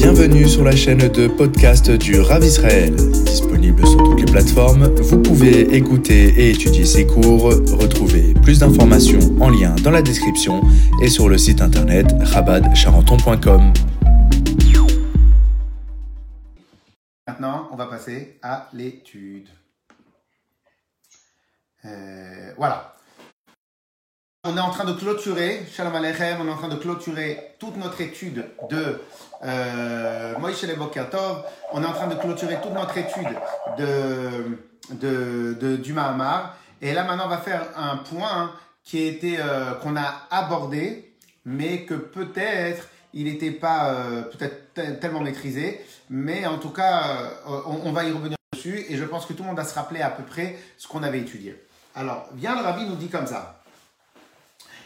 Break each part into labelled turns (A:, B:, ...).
A: Bienvenue sur la chaîne de podcast du Rav Israël. Disponible sur toutes les plateformes, vous pouvez écouter et étudier ces cours. Retrouvez plus d'informations en lien dans la description et sur le site internet rabadcharenton.com.
B: Maintenant, on va passer à l'étude. Euh, voilà. On est en train de clôturer, Shalom Aleichem, on est en train de clôturer toute notre étude de euh, Moïse Bokertov. On est en train de clôturer toute notre étude de, de, de- du Mahamar. Et là, maintenant, on va faire un point qui a été, euh, qu'on a abordé, mais que peut-être il n'était pas euh, peut-être te- tellement maîtrisé. Mais en tout cas, euh, on, on va y revenir dessus. Et je pense que tout le monde va se rappeler à peu près ce qu'on avait étudié. Alors, bien le rabbi nous dit comme ça.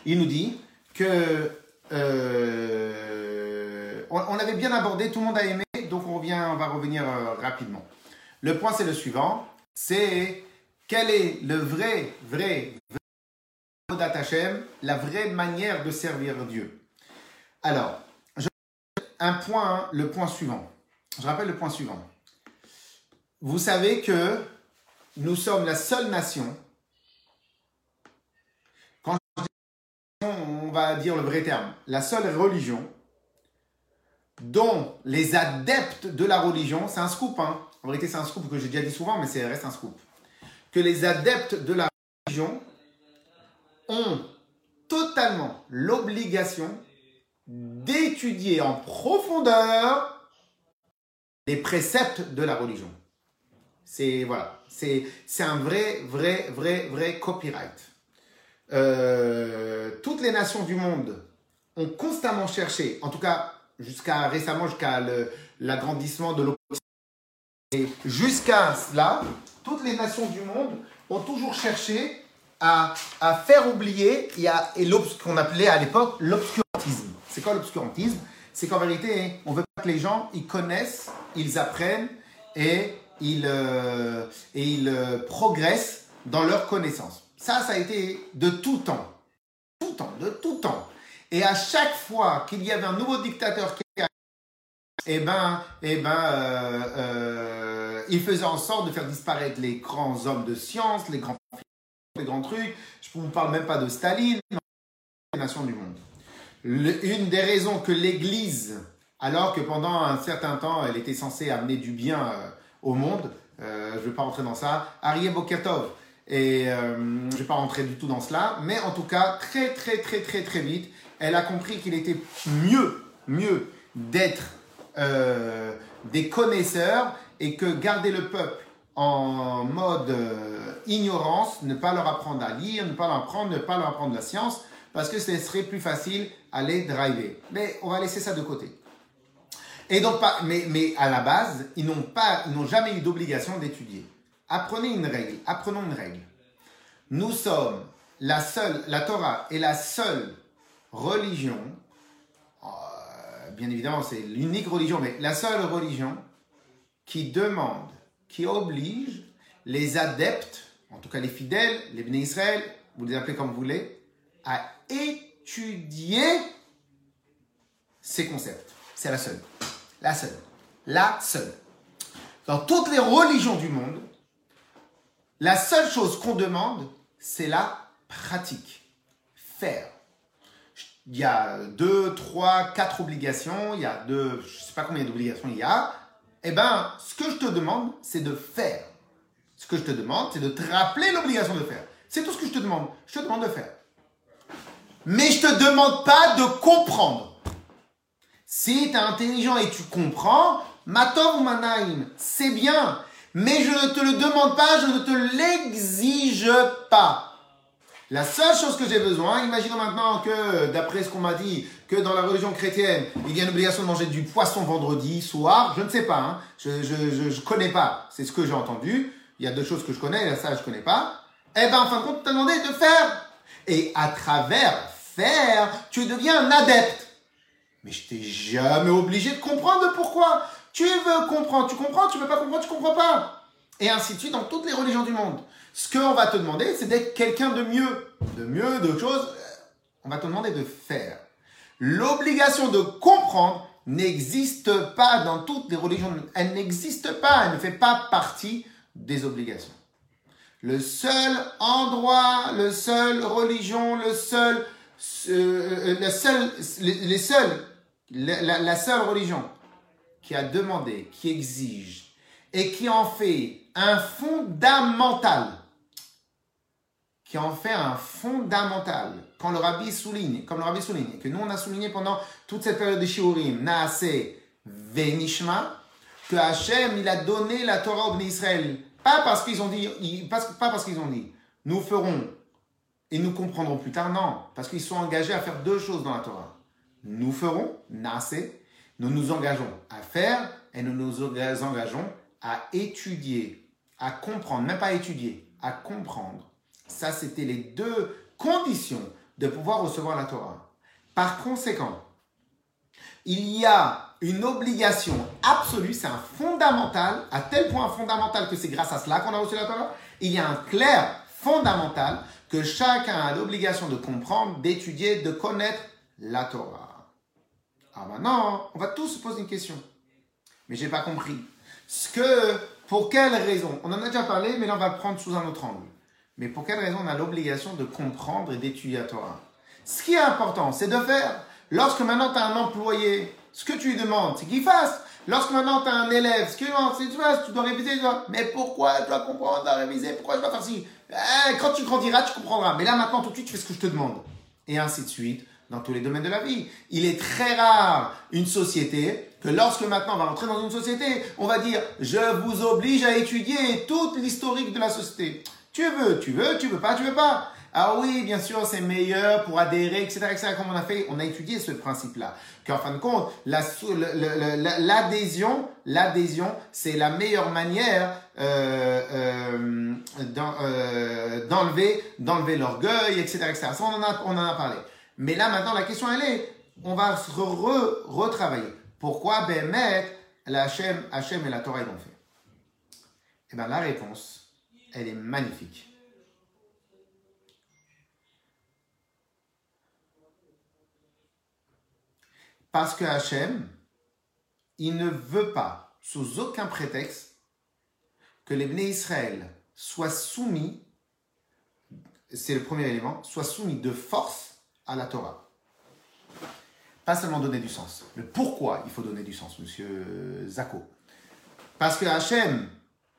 B: Il nous dit que euh, on, avait bien abordé, tout le monde a aimé, donc on va revenir euh, rapidement. Le point c'est le suivant, c'est quel est le vrai, vrai, vrai la vraie manière de servir Dieu? Alors, je- un point, hein, le point suivant. Je rappelle le point suivant. Vous savez que nous sommes la seule nation on va dire le vrai terme, la seule religion dont les adeptes de la religion, c'est un scoop, hein. en vérité c'est un scoop que j'ai déjà dit souvent, mais c'est reste un scoop, que les adeptes de la religion ont totalement l'obligation d'étudier en profondeur les préceptes de la religion. C'est voilà, c'est un vrai, vrai, vrai, vrai copyright. Euh, toutes les nations du monde ont constamment cherché, en tout cas jusqu'à récemment, jusqu'à l'agrandissement de l'Occident, et jusqu'à cela, toutes les nations du monde ont toujours cherché à, faire oublier et, à- ce qu'on appelait à l'époque l'obscurantisme. C'est quoi l'obscurantisme? C'est qu'en vérité, on veut pas que les gens ils connaissent, ils apprennent et ils, euh, et ils euh, progressent dans leur connaissance. Ça, ça a été de tout temps. Tout temps, de tout temps. Et à chaque fois qu'il y avait un nouveau dictateur qui eh ben, eh ben, euh, euh, il faisait en sorte de faire disparaître les grands hommes de science, les grands, les grands trucs. Je ne vous parle même pas de Staline, les nations du monde. Une des raisons que l'Église, alors que pendant un certain temps, elle était censée amener du bien euh, au monde, je ne vais pas rentrer dans ça, Arié Bokertov, et je ne vais pas rentrer du tout dans cela, mais en tout cas, très très très très très vite, elle a compris qu'il était mieux, mieux d'être euh, des connaisseurs et que garder le peuple en mode euh, ignorance, ne pas leur apprendre à lire, ne pas leur apprendre, ne pas leur apprendre la science, parce que ce serait plus facile à les driver. Mais on va laisser ça de côté. Et donc, mais, mais à la base, ils n'ont pas, ils n'ont jamais eu d'obligation d'étudier. Apprenez une règle. Apprenons une règle. Nous sommes la seule, la Torah est la seule religion. euh, bien évidemment, c'est l'unique religion, mais la seule religion qui demande, qui oblige les adeptes, en tout cas les fidèles, les bénis Israël, vous les appelez comme vous voulez, à étudier ces concepts. C'est la seule. La seule. La seule. Dans toutes les religions du monde, la seule chose qu'on demande, c'est la pratique. Faire. Il y a deux, trois, quatre obligations. Il y a deux, je ne sais pas combien d'obligations il y a. Eh bien, ce que je te demande, c'est de faire. Ce que je te demande, c'est de te rappeler l'obligation de faire. C'est tout ce que je te demande. Je te demande de faire. Mais je te demande pas de comprendre. Si tu es intelligent et tu comprends, Matov ou Manaim, c'est bien. Mais je ne te le demande pas, je ne te l'exige pas. La seule chose que j'ai besoin, imaginons maintenant que, d'après ce qu'on m'a dit, que dans la religion chrétienne, il y a une obligation de manger du poisson vendredi soir, je ne sais pas, hein. je ne je, je, connais pas, c'est ce que j'ai entendu, il y a deux choses que je connais, et ça je connais pas, eh ben en fin de compte, t'as demandé de faire. Et à travers faire, tu deviens un adepte. Mais je t'ai jamais obligé de comprendre pourquoi. Tu veux comprendre, tu comprends, tu veux pas comprendre, tu comprends pas. Et ainsi de suite dans toutes les religions du monde. Ce qu'on va te demander, c'est d'être quelqu'un de mieux. De mieux, d'autres choses, on va te demander de faire. L'obligation de comprendre n'existe pas dans toutes les religions. Elle n'existe pas, elle ne fait pas partie des obligations. Le seul endroit, le seul religion, le seul, euh, le seul, les, seuls, la, la seule religion qui a demandé, qui exige et qui en fait un fondamental, qui en fait un fondamental, quand le rabbi souligne, comme le rabbi souligne, que nous on a souligné pendant toute cette période de Shiurim, Naase Venishma, que Hachem, il a donné la Torah au Israël. Pas parce qu'ils ont dit, pas, parce qu'ils ont dit, nous ferons et nous comprendrons plus tard, non, parce qu'ils sont engagés à faire deux choses dans la Torah. Nous ferons, Naase, nous nous engageons à faire et nous nous engageons à étudier, à comprendre, même pas étudier, à comprendre. Ça, c'était les deux conditions de pouvoir recevoir la Torah. Par conséquent, il y a une obligation absolue, c'est un fondamental, à tel point fondamental que c'est grâce à cela qu'on a reçu la Torah. Il y a un clair fondamental que chacun a l'obligation de comprendre, d'étudier, de connaître la Torah. Ah maintenant, on va tous se poser une question. Mais j'ai pas compris. Ce que, pour quelle raison? On en a déjà parlé, mais là on va le prendre sous un autre angle. Mais pour quelle raison on a l'obligation de comprendre et d'étudier la Torah? Ce qui est important, c'est de faire. Lorsque maintenant tu as un employé, ce que tu lui demandes, c'est qu'il fasse. Lorsque maintenant tu as un élève, ce que tu que tu dois réviser. Tu dois... Mais pourquoi je dois comprendre, je dois réviser Pourquoi je dois faire ci? Eh, Quand tu grandiras, tu comprendras. Mais là maintenant, tout de suite, tu fais ce que je te demande. Et ainsi de suite dans tous les domaines de la vie. Il est très rare une société que lorsque maintenant on va rentrer dans une société, on va dire je vous oblige à étudier toute l'historique de la société. Tu veux, tu veux, tu veux pas, tu veux pas. Ah oui, bien sûr, c'est meilleur pour adhérer, etc., etc., comme on a fait, on a étudié ce principe-là. Qu'en fin de compte, l'adhésion, l'adhésion, c'est la meilleure manière euh, euh, euh, d'enlever, l'orgueil, etc., etc. Ça, on en a, parlé. Mais là, maintenant, la question, elle est, on va se retravailler. Pourquoi Bémet, la Hachem, Hachem et la Torah, ils l'ont fait? Eh bien, la réponse, elle est magnifique. Parce que Hachem, il ne veut pas, sous aucun prétexte, que les Bnei Israël soient soumis, c'est le premier élément, soient soumis de force à la Torah. Pas seulement donner du sens. Le pourquoi il faut donner du sens, monsieur Zako. Parce que Hachem,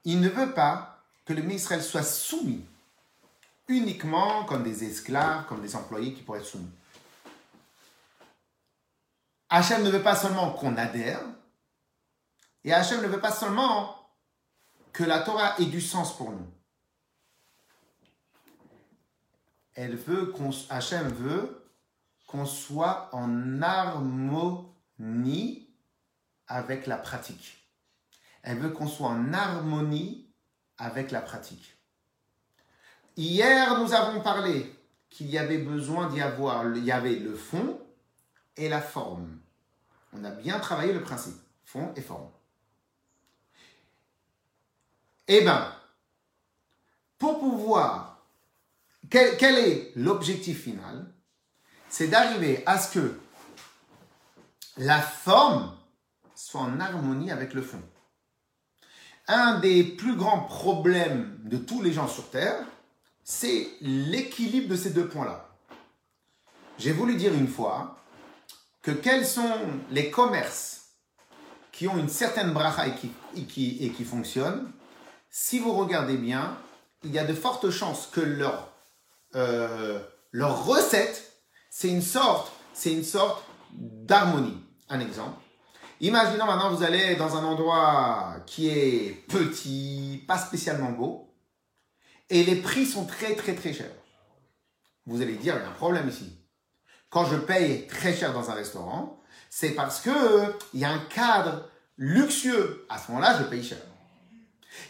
B: il ne veut pas que le Israël soit soumis uniquement comme des esclaves, comme des employés qui pourraient être soumis. Hachem ne veut pas seulement qu'on adhère, et Hachem ne veut pas seulement que la Torah ait du sens pour nous. Elle veut qu'on, Hachem veut qu'on soit en harmonie avec la pratique. Elle veut qu'on soit en harmonie avec la pratique. Hier, nous avons parlé qu'il y avait besoin d'y avoir, il y avait le fond et la forme. On a bien travaillé le principe, fond et forme. Eh bien, pour pouvoir, quel est l'objectif final? C'est d'arriver à ce que la forme soit en harmonie avec le fond. Un des plus grands problèmes de tous les gens sur Terre, c'est l'équilibre de ces deux points-là. J'ai voulu dire une fois que quels sont les commerces qui ont une certaine bracha et qui, et qui, fonctionnent, si vous regardez bien, il y a de fortes chances que leur, euh, leur recette c'est une sorte, c'est une sorte d'harmonie. Un exemple. Imaginons maintenant vous allez dans un endroit qui est petit, pas spécialement beau, et les prix sont très très très chers. Vous allez dire, il y a un problème ici. Quand je paye très cher dans un restaurant, c'est parce que il y a un cadre luxueux. À ce moment-là, je paye cher.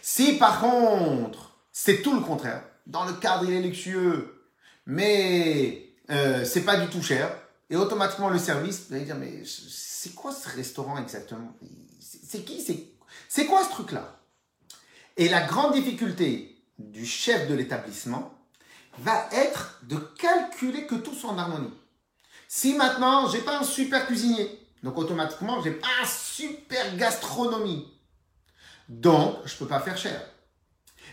B: Si par contre, c'est tout le contraire, dans le cadre il est luxueux, mais euh, c'est pas du tout cher. Et automatiquement, le service, vous allez dire, mais c'est quoi ce restaurant exactement? C'est qui? C'est quoi ce truc-là? Et la grande difficulté du chef de l'établissement va être de calculer que tout soit en harmonie. Si maintenant, j'ai pas un super cuisinier, Donc automatiquement, j'ai pas un super gastronomie. Donc, je peux pas faire cher.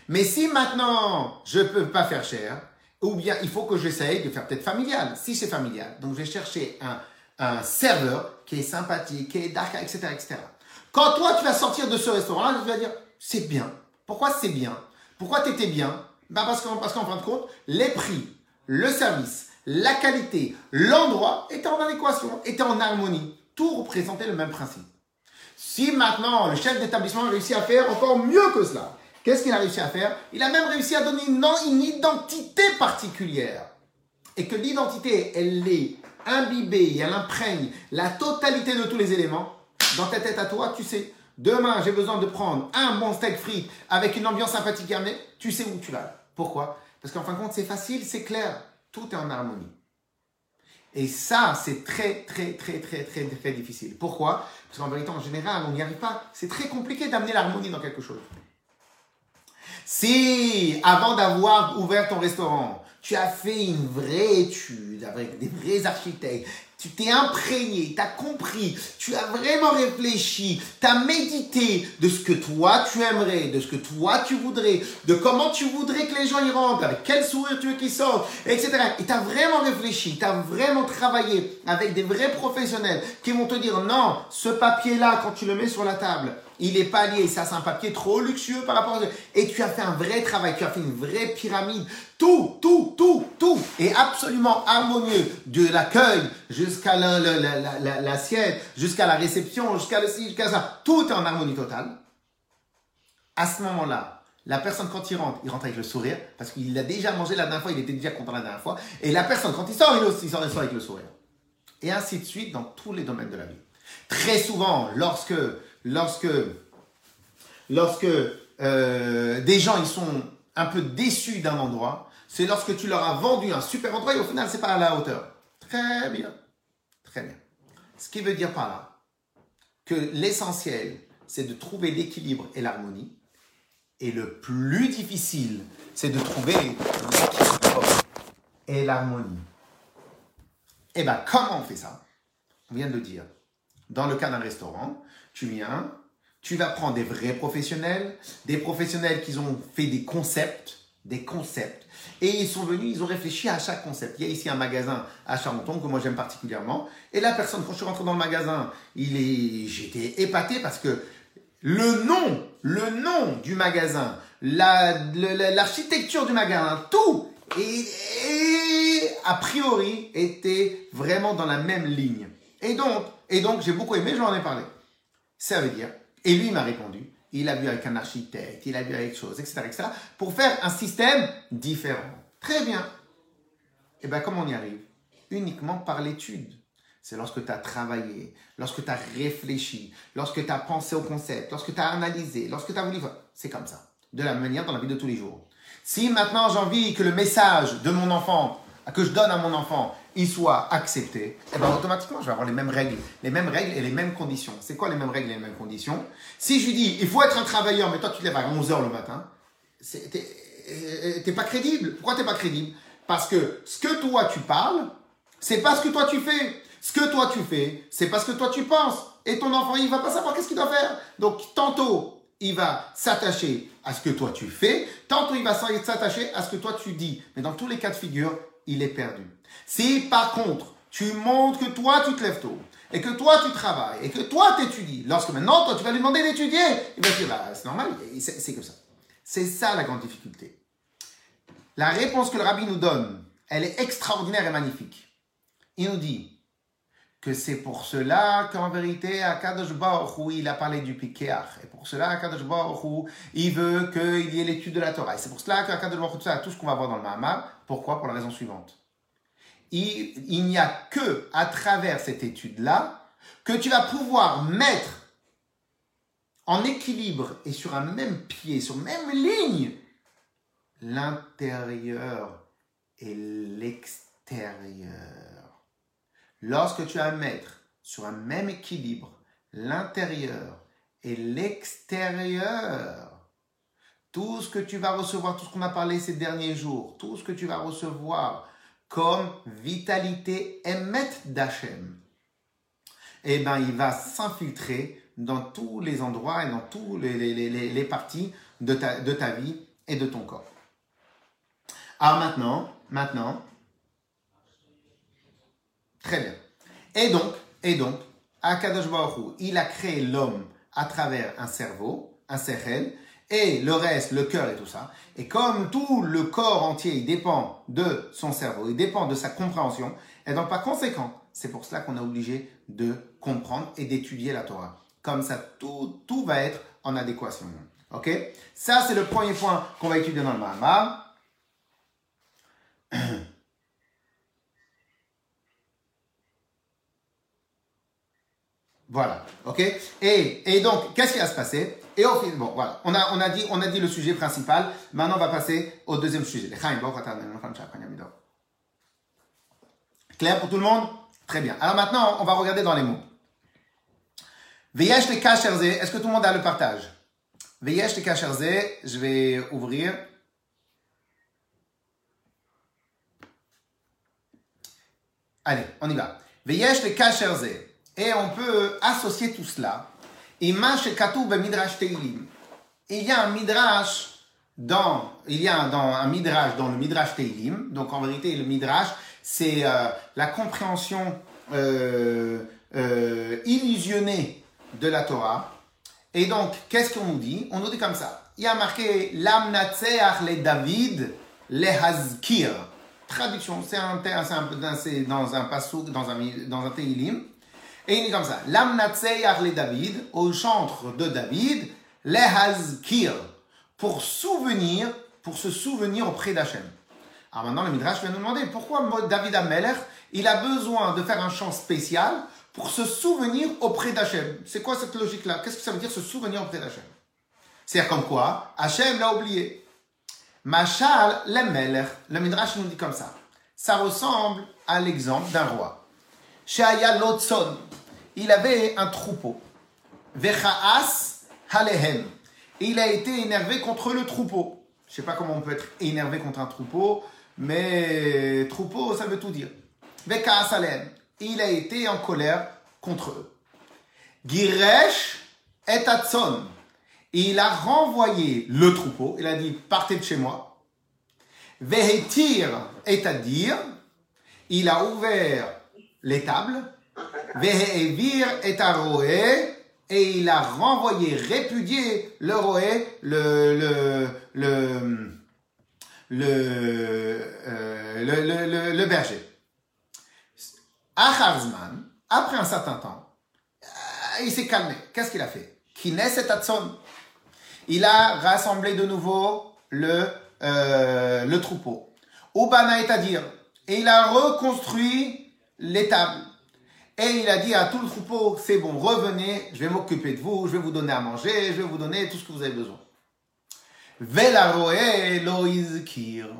B: Mais si maintenant, je peux pas faire cher, ou bien il faut que j'essaye de faire peut-être familial. Si c'est familial, donc je vais chercher un, un serveur qui est sympathique, qui est dark, etc., etc. Quand toi, tu vas sortir de ce restaurant-là, tu vas dire, c'est bien. Pourquoi c'est bien? Pourquoi tu étais bien? Bah parce qu'en parce qu'en fin de compte, les prix, le service, la qualité, l'endroit étaient en adéquation, étaient en harmonie. Tout représentait le même principe. Si maintenant le chef d'établissement a réussi à faire encore mieux que cela, qu'est-ce qu'il a réussi à faire? Il a même réussi à donner une, une identité particulière. Et que l'identité, elle est imbibée, elle imprègne la totalité de tous les éléments. Dans ta tête à toi, tu sais, demain j'ai besoin de prendre un bon steak frites avec une ambiance sympathique amenée, tu sais où tu vas. Pourquoi? Parce qu'en fin de compte, c'est facile, c'est clair, tout est en harmonie. Et ça, c'est très, très, très, très, très, très difficile. Pourquoi? Parce qu'en vérité, en général, on n'y arrive pas. C'est très compliqué d'amener l'harmonie dans quelque chose. Si, avant d'avoir ouvert ton restaurant, tu as fait une vraie étude avec des vrais architectes, tu t'es imprégné, tu as compris, tu as vraiment réfléchi, tu as médité de ce que toi tu aimerais, de ce que toi tu voudrais, de comment tu voudrais que les gens y rentrent, avec quel sourire tu veux qu'ils sortent, etc. Et tu as vraiment réfléchi, tu as vraiment travaillé avec des vrais professionnels qui vont te dire non, ce papier-là, quand tu le mets sur la table, il n'est pas lié, ça c'est un papier trop luxueux par rapport à... Et tu as fait un vrai travail, tu as fait une vraie pyramide. Tout, tout, tout, tout est absolument harmonieux. De l'accueil jusqu'à l'assiette, jusqu'à la réception, jusqu'à le jusqu'à ça. Tout est en harmonie totale. À ce moment-là, la personne, quand il rentre, il rentre avec le sourire, parce qu'il a déjà mangé la dernière fois, il était déjà content la dernière fois. Et la personne, quand il sort, il, aussi, il sort avec le sourire. Et ainsi de suite dans tous les domaines de la vie. Très souvent, lorsque lorsque, lorsque euh, des gens ils sont un peu déçus d'un endroit, c'est lorsque tu leur as vendu un super endroit et au final c'est pas à la hauteur. Très bien, très bien. Ce qui veut dire par là que l'essentiel c'est de trouver l'équilibre et l'harmonie, et le plus difficile c'est de trouver l'équilibre et l'harmonie. Et eh bien comment on fait ça? On vient de le dire. Dans le cas d'un restaurant, tu viens, tu vas prendre des vrais professionnels, des professionnels qui ont fait des concepts, des concepts, et ils sont venus, ils ont réfléchi à chaque concept. Il y a ici un magasin à Charenton que moi j'aime particulièrement, et la personne, quand je suis rentré dans le magasin, il est, j'étais épaté parce que le nom, le nom du magasin, l'architecture du magasin, tout, et, a priori était vraiment dans la même ligne. Et donc, et donc j'ai beaucoup aimé, j'en ai parlé. Ça veut dire, et lui m'a répondu, il a vu avec un architecte, il a vu avec chose, etc., etc., pour faire un système différent. Très bien. Et bien, comment on y arrive? Uniquement par l'étude. C'est lorsque tu as travaillé, lorsque tu as réfléchi, lorsque tu as pensé au concept, lorsque tu as analysé, lorsque tu as voulu... C'est comme ça. De la manière dans la vie de tous les jours. Si maintenant j'ai envie que le message de mon enfant, que je donne à mon enfant, il soit accepté, et eh ben automatiquement, je vais avoir les mêmes règles, les mêmes règles et les mêmes conditions. C'est quoi les mêmes règles et les mêmes conditions? Si je lui dis, il faut être un travailleur, mais toi tu te lèves à 11h le matin, t'es pas crédible. Pourquoi t'es pas crédible? Parce que ce que toi tu parles, c'est pas ce que toi tu fais. Ce que toi tu fais, c'est parce que toi tu penses. Et ton enfant, il va pas savoir qu'est-ce qu'il doit faire. Donc, tantôt, il va s'attacher à ce que toi tu fais, tantôt il va s'attacher à ce que toi tu dis. Mais dans tous les cas de figure, il est perdu. Si par contre, tu montres que toi tu te lèves tôt, et que toi tu travailles, et que toi tu étudies, lorsque maintenant toi tu vas lui demander d'étudier, il va dire bah, c'est normal, c'est comme ça. C'est ça la grande difficulté. La réponse que le rabbi nous donne, elle est extraordinaire et magnifique. Il nous dit que c'est pour cela qu'en vérité, Akadosh Baruch il a parlé du Pikeach. Et pour cela, Akadosh Baruch il veut qu'il y ait l'étude de la Torah. Et c'est pour cela qu'Akadosh Baruch a tout ce qu'on va voir dans le Mahamar. Pourquoi? Pour la raison suivante il, n'y a que à travers cette étude-là que tu vas pouvoir mettre en équilibre et sur un même pied, sur même ligne, l'intérieur et l'extérieur. Lorsque tu vas mettre sur un même équilibre l'intérieur et l'extérieur, tout ce que tu vas recevoir, tout ce qu'on a parlé ces derniers jours, tout ce que tu vas recevoir comme vitalité émet d'Hachem. eh ben, il va s'infiltrer dans tous les endroits et dans tous les, les, les, les parties de ta, de ta vie et de ton corps. Alors maintenant, maintenant, très bien. Et donc, et donc, Akadosh Baruch il a créé l'homme à travers un cerveau, un cerveau, et le reste, le cœur et tout ça. Et comme tout le corps entier, il dépend de son cerveau, il dépend de sa compréhension, et donc par conséquent, c'est pour cela qu'on est obligé de comprendre et d'étudier la Torah. Comme ça, tout, tout va être en adéquation. Ok? Ça, c'est le premier point qu'on va étudier dans le Mahamar. Voilà, ok et, et donc, qu'est-ce qui va se passer? Et au final, bon, voilà, on a, on, a dit, on a dit le sujet principal, maintenant on va passer au deuxième sujet. Clair pour tout le monde? Très bien. Alors maintenant, on va regarder dans les mots. Veyesh le kasherze, est-ce que tout le monde a le partage? Veyesh le kasherze, je vais ouvrir. Allez, on y va. Veyesh le kasherze. Et on peut associer tout cela. Il y a un midrash dans, il y a dans un midrash dans le midrash Teilim. Donc en vérité, le midrash, c'est euh, la compréhension euh, euh, illusionnée de la Torah. Et donc, qu'est-ce qu'on nous dit? On nous dit comme ça. Il y a marqué Lamnatseach le David le Hazkir. Traduction, c'est un, c'est dans un pasouk, dans un, dans un Teilim. Et il dit comme ça, Lamnatseyar le David, au chantre de David, le Hazkir, pour souvenir, pour se souvenir auprès d'Hachem. Alors maintenant, le Midrash vient nous demander pourquoi David Ameller, il a besoin de faire un chant spécial pour se souvenir auprès d'Hachem? C'est quoi cette logique-là? Qu'est-ce que ça veut dire se souvenir auprès d'Hachem? C'est-à-dire comme quoi Hachem l'a oublié. Machal, le le Midrash nous dit comme ça. Ça ressemble à l'exemple d'un roi. Shaya Lotson, il avait un troupeau. Vechaas Halehem. Il a été énervé contre le troupeau. Je ne sais pas comment on peut être énervé contre un troupeau, mais troupeau, ça veut tout dire. Vechaas Halehem. Il a été en colère contre eux. Giresh et Atson. Il a renvoyé le troupeau. Il a dit partez de chez moi. Vehetir est à dire. Il a ouvert l'étable, Vehevir et roé, et il a renvoyé, répudié le roé, le, le, le, le, euh, le, berger. Acharzman, après un certain temps, euh, il s'est calmé. Qu'est-ce qu'il a fait? Kines et Il a rassemblé de nouveau le, euh, troupeau. Ubana est à dire, et il a reconstruit l'étable. Et il a dit à tout le troupeau, c'est bon, revenez, je vais m'occuper de vous, je vais vous donner à manger, je vais vous donner tout ce que vous avez besoin.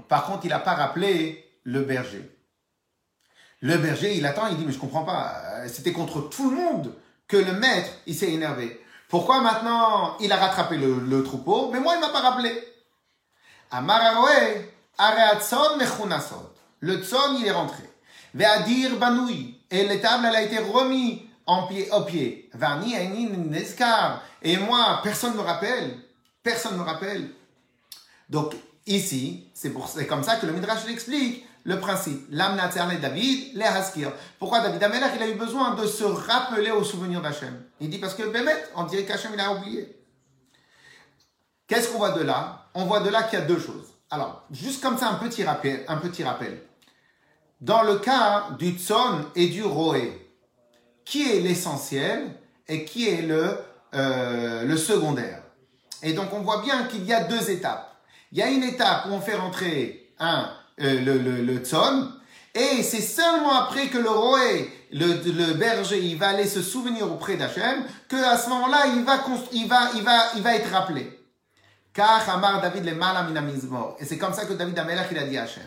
B: Par contre, il n'a pas rappelé le berger. Le berger, il attend, il dit, mais je comprends pas, c'était contre tout le monde que le maître, il s'est énervé. Pourquoi maintenant il a rattrapé le, troupeau, mais moi il m'a pas rappelé. Le tson, il est rentré. Ve'adir banoui. Et l'étable, elle a été remise en pied, au pied. Vani neskar. Et moi, personne ne me rappelle. Personne ne me rappelle. Donc, ici, c'est comme ça que le Midrash l'explique le principe. L'âme David, les Haskir. Pourquoi David Amelach, il a eu besoin de se rappeler au souvenir d'Hachem? Il dit parce que Bémet, on dirait qu'Hachem, il a oublié. Qu'est-ce qu'on voit de là? On voit de là qu'il y a deux choses. Alors, juste comme ça, un petit rappel. Un petit rappel dans le cas du tson et du roé, qui est l'essentiel et qui est le, euh, le secondaire? Et donc on voit bien qu'il y a deux étapes. Il y a une étape où on fait rentrer un, euh, le, le, le tson, et c'est seulement après que le roé, le, le, berger, il va aller se souvenir auprès d'Hachem, que à ce moment-là, il va, il, va, il, va, il va être rappelé. Car Amar David le Et c'est comme ça que David Amelach, il a dit à Hachem.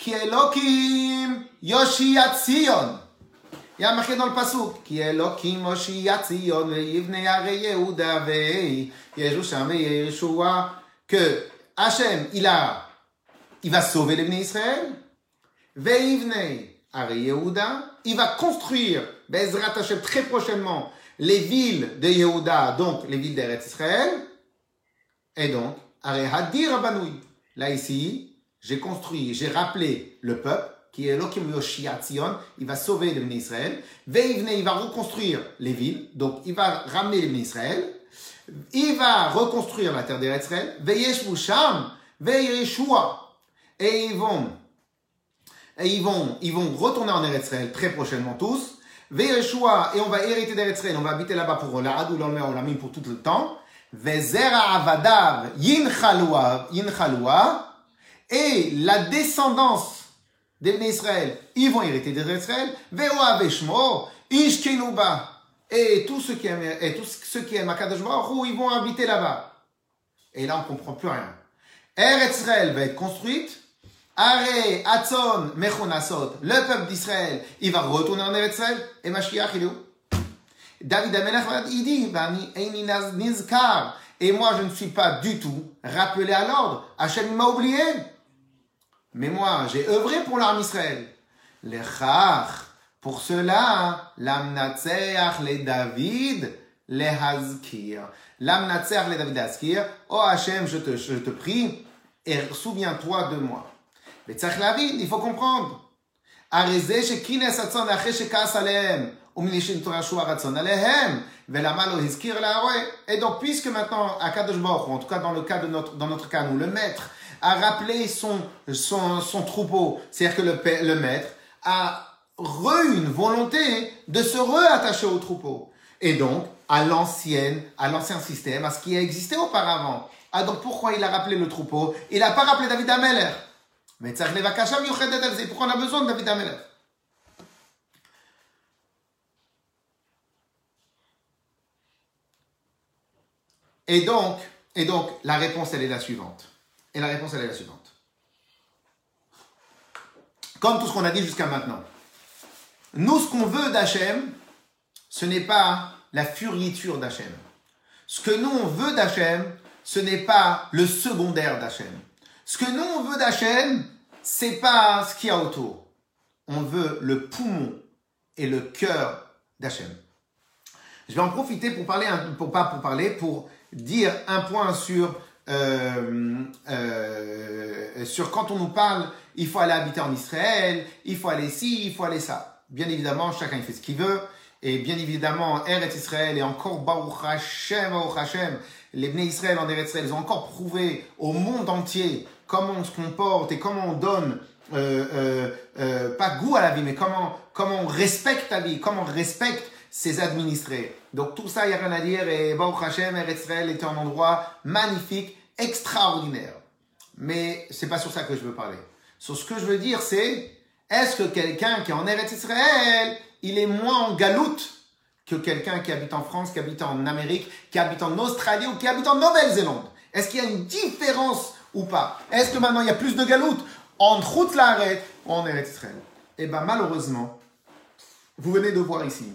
B: Qui Elohim Yoshiat Zion. Il y a dans le pasouk. Qui Elohim Yoshiat Zion. Yivne Yare Yehuda Vei. Yerushalem Yeshua. Que Hachem, il a, il va sauver les Israël. Veivne. Are Yehuda, il va construire, Bezrat Hashem, très prochainement, les villes de Yehuda, donc les villes d'Eretz Israël, et donc, Are Hadir Abanoui. Là, ici, j'ai construit, j'ai rappelé le peuple, qui est Elohim Yoshiatzion, il va sauver les Israël. Veivne, il va reconstruire les villes, donc il va ramener les Israël. Il va reconstruire la terre d'Eretz Israël. Veyesh Musham, Veyeshua. Et ils vont et ils vont, ils vont retourner en Israël très prochainement tous. Ve'yeshua, et on va hériter d'Eretz Israël, on va habiter là-bas pour la Hadou, l'Omer, Olamim pour tout le temps. Ve'zera avadav yinchalua, et la descendance des Israël, ils vont hériter d'Eretz Israël. Ve'oa veshmo, ishkenuba, et tous ceux qui aiment, et tous ceux qui aiment Akadosh Baruch ils vont habiter là-bas. Et là, on comprend plus rien. Eretz va être construite, Are, Atzon, Mechonasot, le peuple d'Israël, il va retourner en Eretz et Mashiach, il est où? David Amelech, il dit, et moi je ne suis pas du tout rappelé à l'ordre, Hachem m'a oublié. Mais moi, j'ai œuvré pour l'armée Israël. Les pour cela, l'amnatseach les David, les Hazkir. L'amnatseach les David Hazkir, oh Hachem, je te, je te prie, et souviens-toi de moi. Mais il faut comprendre. Et donc, puisque maintenant, à Kadosh en tout cas dans le cas de notre, dans notre cas, nous, le maître a rappelé son, son, son troupeau, c'est-à-dire que le, le maître a re une volonté de se reattacher au troupeau. Et donc, à l'ancienne, à l'ancien système, à ce qui a existé auparavant. Ah, donc pourquoi il a rappelé le troupeau? Il n'a pas rappelé David Ameller. Mais pourquoi on a besoin de David Amelech. Et donc, et donc, la réponse, elle est la suivante. Et la réponse, elle est la suivante. Comme tout ce qu'on a dit jusqu'à maintenant. Nous, ce qu'on veut d'Hachem, ce n'est pas la furiture d'Hachem. Ce que nous, on veut d'Hachem, ce n'est pas le secondaire d'Hachem. Ce que nous, on veut d'Hachem, c'est pas ce qu'il y a autour. On veut le poumon et le cœur d'Hachem. Je vais en profiter pour parler, pour pas pour parler, pour dire un point sur, euh, euh, sur quand on nous parle, il faut aller habiter en Israël, il faut aller ci, il faut aller ça. Bien évidemment, chacun fait ce qu'il veut. Et bien évidemment, Eretz Israël et encore Baruch Hashem, Baruch Hashem, les Bnei Israël en Eretz Israël, ils ont encore prouvé au monde entier comment on se comporte et comment on donne, euh, euh, euh, pas goût à la vie, mais comment, comment on respecte la vie, comment on respecte ses administrés. Donc tout ça, il n'y a rien à dire. Et Baruch Hashem, Eretz était un endroit magnifique, extraordinaire. Mais c'est pas sur ça que je veux parler. Sur ce que je veux dire, c'est est-ce que quelqu'un qui est en Eretz Israël, il est moins en galoute que quelqu'un qui habite en France, qui habite en Amérique, qui habite en Australie ou qui habite en Nouvelle-Zélande? Est-ce qu'il y a une différence ou pas? Est-ce que maintenant il y a plus de galoute entre route ou en Eretz Israël? Eh bien malheureusement, vous venez de voir ici.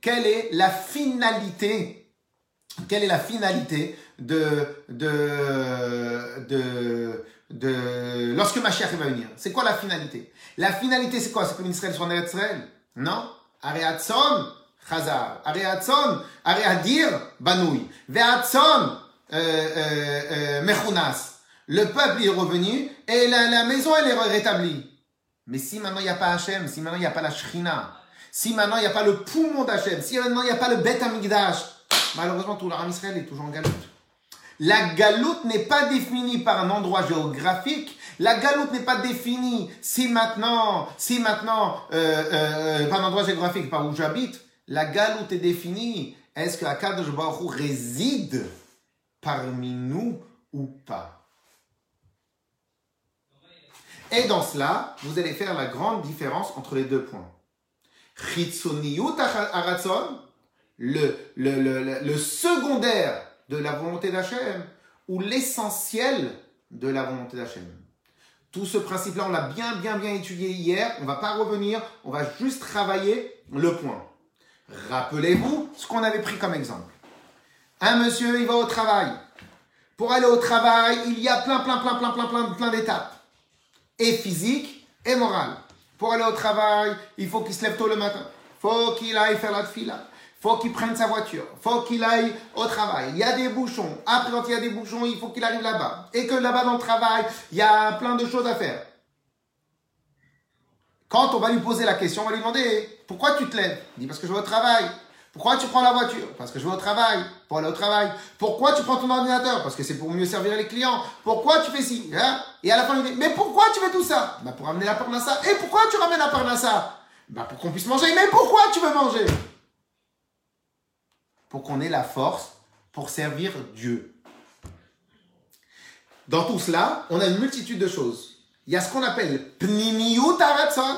B: Quelle, est, la finalité Quelle est la finalité de, lorsque Mashiach va venir? C'est quoi la finalité? La finalité c'est quoi? C'est que Israël soit en Israël Non? Areatson, Chazar. Areatson, Areadir, Banoui. Veatson, euh, euh, euh, Mechunas. Le peuple est revenu et la, maison est rétablie. Mais si maintenant il n'y a pas Hachem, si maintenant il n'y a pas la Shrina, si maintenant il n'y a pas le poumon d'Hachem, si maintenant il n'y a pas le Bet Amigdash, malheureusement tout l'Aram Israël est toujours en galoute. La galoute n'est pas définie par un endroit géographique. La galoute n'est pas définie si maintenant, si maintenant, par un endroit géographique par où j'habite. La galoute est définie. Est-ce que Akadosh Baruch réside parmi nous ou pas? Et dans cela, vous allez faire la grande différence entre les deux points. Le, le, le, le secondaire de la volonté d'Hachem, ou l'essentiel de la volonté d'Hachem. Tout ce principe-là, on l'a bien, bien, bien étudié hier. On ne va pas revenir, on va juste travailler le point. Rappelez-vous ce qu'on avait pris comme exemple. Un monsieur, il va au travail. Pour aller au travail, il y a plein, plein, plein, plein, plein, plein, plein d'étapes. et physique et moral. Pour aller au travail, il faut qu'il se lève tôt le matin. faut qu'il aille faire la fila. faut qu'il prenne sa voiture. faut qu'il aille au travail. Il y a des bouchons. Après, quand il y a des bouchons, il faut qu'il arrive là-bas. Et que là-bas, dans le travail, il y a plein de choses à faire. Quand on va lui poser la question, on va lui demander Pourquoi tu te lèves? Il dit Parce que je vais au travail. Pourquoi tu prends la voiture? Parce que je vais au travail, pour aller au travail. Pourquoi tu prends ton ordinateur? Parce que c'est pour mieux servir les clients. Pourquoi tu fais ci hein? Et à la fin, il dit, mais pourquoi tu fais tout ça? Bah, Pour amener la parnassa. Et pourquoi tu ramènes la parnassa? Bah, Pour qu'on puisse manger. Mais pourquoi tu veux manger? Pour qu'on ait la force pour servir Dieu. Dans tout cela, on a une multitude de choses. Il y a ce qu'on appelle aratson,